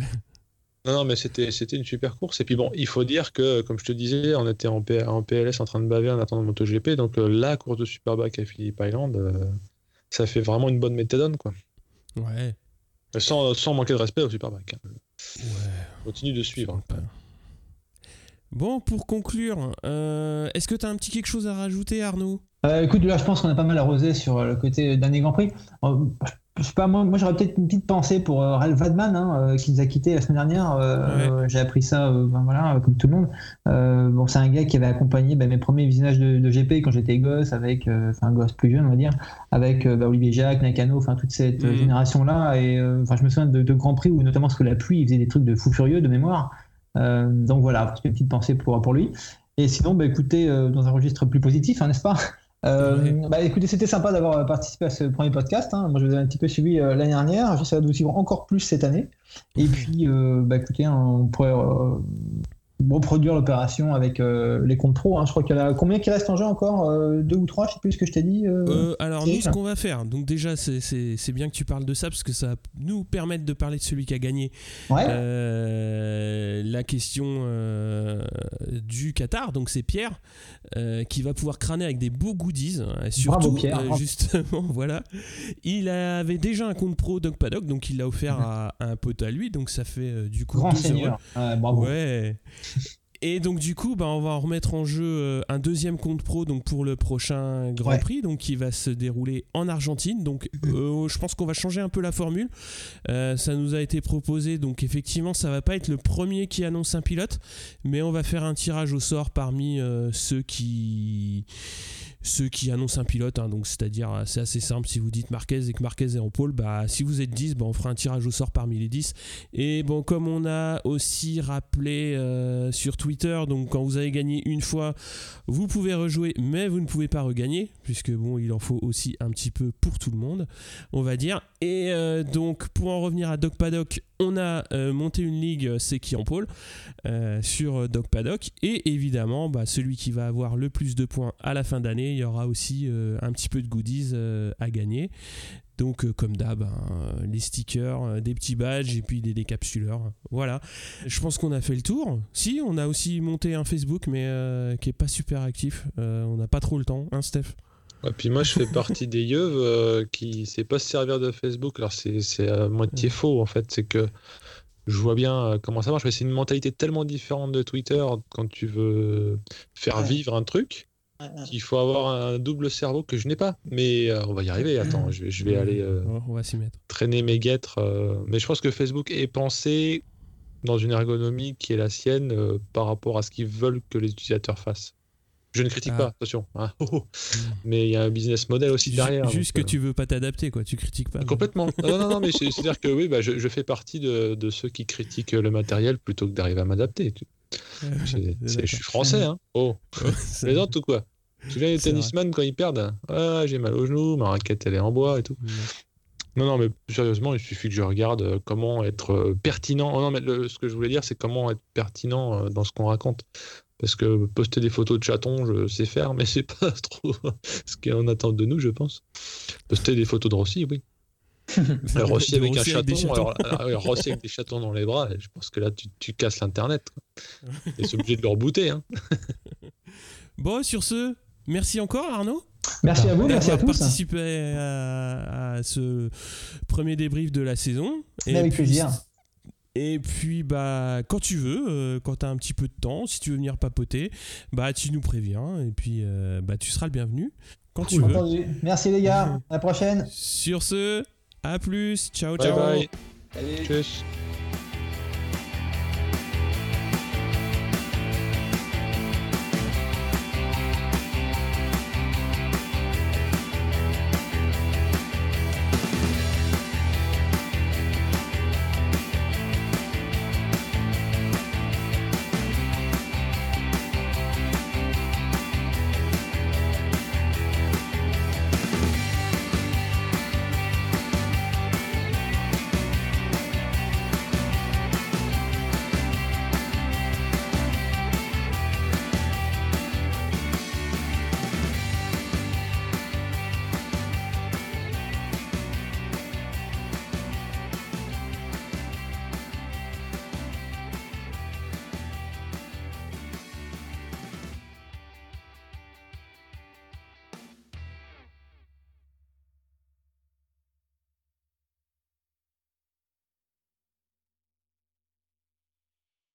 Non, non, mais c'était c'était une super course. Et puis bon, il faut dire que, comme je te disais, on était en, P- en PLS en train de baver en attendant le MotoGP. Donc euh, la course de Superbike à Phillip Island, euh, ça fait vraiment une bonne méthadone, quoi. Ouais. Sans, sans manquer de respect au Superbike. hein. Ouais. Continue de suivre. Bon, pour conclure, euh, est-ce que tu as un petit quelque chose à rajouter, Arnaud? Euh, écoute, là, je pense qu'on a pas mal arrosé sur le côté dernier Grand Prix. Je sais pas, moi, moi j'aurais peut-être une petite pensée pour euh, Ralph Vadman, hein, euh, qui nous a quittés la semaine dernière. Euh, J'ai appris ça, ben voilà, comme tout le monde. Bon, c'est un gars qui avait accompagné ben, mes premiers visionnages de, de GP quand j'étais gosse, avec, enfin, gosse plus jeune, on va dire, avec ben, Olivier Jacques, Nakano, enfin, toute cette Mhm. génération-là. Et enfin, je me souviens de, de Grands Prix où, notamment, sous la pluie, il faisait des trucs de fou furieux de mémoire. Donc voilà, c'était une petite pensée pour, pour lui. Et sinon, bah, écoutez, euh, dans un registre plus positif, hein, n'est-ce pas? Euh, bah, écoutez, c'était sympa d'avoir participé à ce premier podcast. hein. Moi, je vous ai un petit peu suivi euh, l'année dernière. J'essaierai de vous suivre encore plus cette année. Et puis, euh, bah, écoutez, hein, on pourrait euh, reproduire l'opération avec euh, les comptes pro. hein. Je crois qu'il y en a combien qui restent en jeu encore Euh, Deux ou trois Je sais plus ce que je t'ai dit. euh. Euh, alors nous, ce qu'on va faire, donc déjà, c'est- bien que tu parles de ça parce que ça va nous permettre de parler de celui qui a gagné ouais. la question du Qatar. Donc c'est Pierre qui va pouvoir crâner avec des beaux goodies. hein, surtout, Pierre, bravo. justement, voilà. Il avait déjà un compte pro Dog Paddock, donc il l'a offert à, à un pote à lui. Donc ça fait du coup Grand seigneur. Bravo. Ouais. Et donc du coup, bah, on va en remettre en jeu euh, un deuxième compte pro donc pour le prochain Grand Ouais. Prix, donc qui va se dérouler en Argentine. Donc euh, je pense qu'on va changer un peu la formule. Euh, ça nous a été proposé, donc effectivement, ça va pas être le premier qui annonce un pilote, mais on va faire un tirage au sort parmi euh, ceux qui ceux qui annoncent un pilote. hein. donc c'est-à-dire euh, c'est assez simple. Si vous dites Marquez et que Marquez est en pôle, bah si vous êtes 10, bah, on fera un tirage au sort parmi les 10. Et bon, comme on a aussi rappelé euh, sur Twitter, quand vous avez gagné une fois, vous pouvez rejouer, mais vous ne pouvez pas regagner, puisque bon, il en faut aussi un petit peu pour tout le monde, on va dire. Et euh, donc, pour en revenir à Doc Paddock, on a euh, monté une ligue, euh, c'est qui en pôle, euh, sur euh, Doc Paddock. Et évidemment, bah, celui qui va avoir le plus de points à la fin d'année, il y aura aussi euh, un petit peu de goodies euh, à gagner. Donc, euh, comme d'hab, hein, euh, les stickers, euh, des petits badges et puis des décapsuleurs. Voilà. Je pense qu'on a fait le tour. Si, on a aussi monté un Facebook, mais euh, qui est pas super actif. Euh, on n'a pas trop le temps, hein, Steph? Et puis moi, je fais partie des yeux euh, qui ne sait pas se servir de Facebook. Alors, c'est à moitié faux, en fait. C'est que je vois bien euh, comment ça marche, mais c'est une mentalité tellement différente de Twitter quand tu veux faire Ouais. vivre un truc qu'il faut avoir un double cerveau que je n'ai pas. Mais euh, on va y arriver. Attends, je vais, je vais aller euh, Ouais, On va s'y mettre. traîner mes guêtres. euh, Mais je pense que Facebook est pensé dans une ergonomie qui est la sienne euh, par rapport à ce qu'ils veulent que les utilisateurs fassent. Je ne critique Ah. pas, attention. hein. Oh, oh. Mais il y a un business model aussi derrière. Juste donc, que euh, tu veux pas t'adapter, quoi. Tu critiques pas. Complètement. Non, non, non, mais c'est- c'est-à-dire que oui, bah, je, je fais partie de, de ceux qui critiquent le matériel plutôt que d'arriver à m'adapter. Je suis français, hein. Oh, plaisante ou quoi Tu C'est vrai. tennisman quand ils perdent? Ah, j'ai mal au genou, ma raquette elle est en bois et tout. Non, non, mais sérieusement, il suffit que je regarde euh, comment être euh, pertinent. Oh, non, mais le- ce que je voulais dire, c'est comment être pertinent euh, dans ce qu'on raconte. Parce que poster des photos de chatons, je sais faire, mais c'est pas trop ce qu'on attend de nous, je pense. Poster des photos de Rossi, oui. Rossi avec un avec chaton, alors, alors, Rossi avec des chatons dans les bras, je pense que là, tu, tu casses l'Internet. Et c'est obligé de le rebooter. Hein. Bon, sur ce, merci encore, Arnaud. Merci à vous, merci à d'avoir tous. participé à, à ce premier débrief de la saison. Mais avec puis- plaisir. Et puis, bah, quand tu veux, euh, quand tu as un petit peu de temps, si tu veux venir papoter, bah, tu nous préviens. Et puis, euh, bah, tu seras le bienvenu quand tu veux. Entendu. Merci les gars. À la prochaine. Sur ce, à plus. Ciao, Bye ciao. bye. Salut. Tchuss.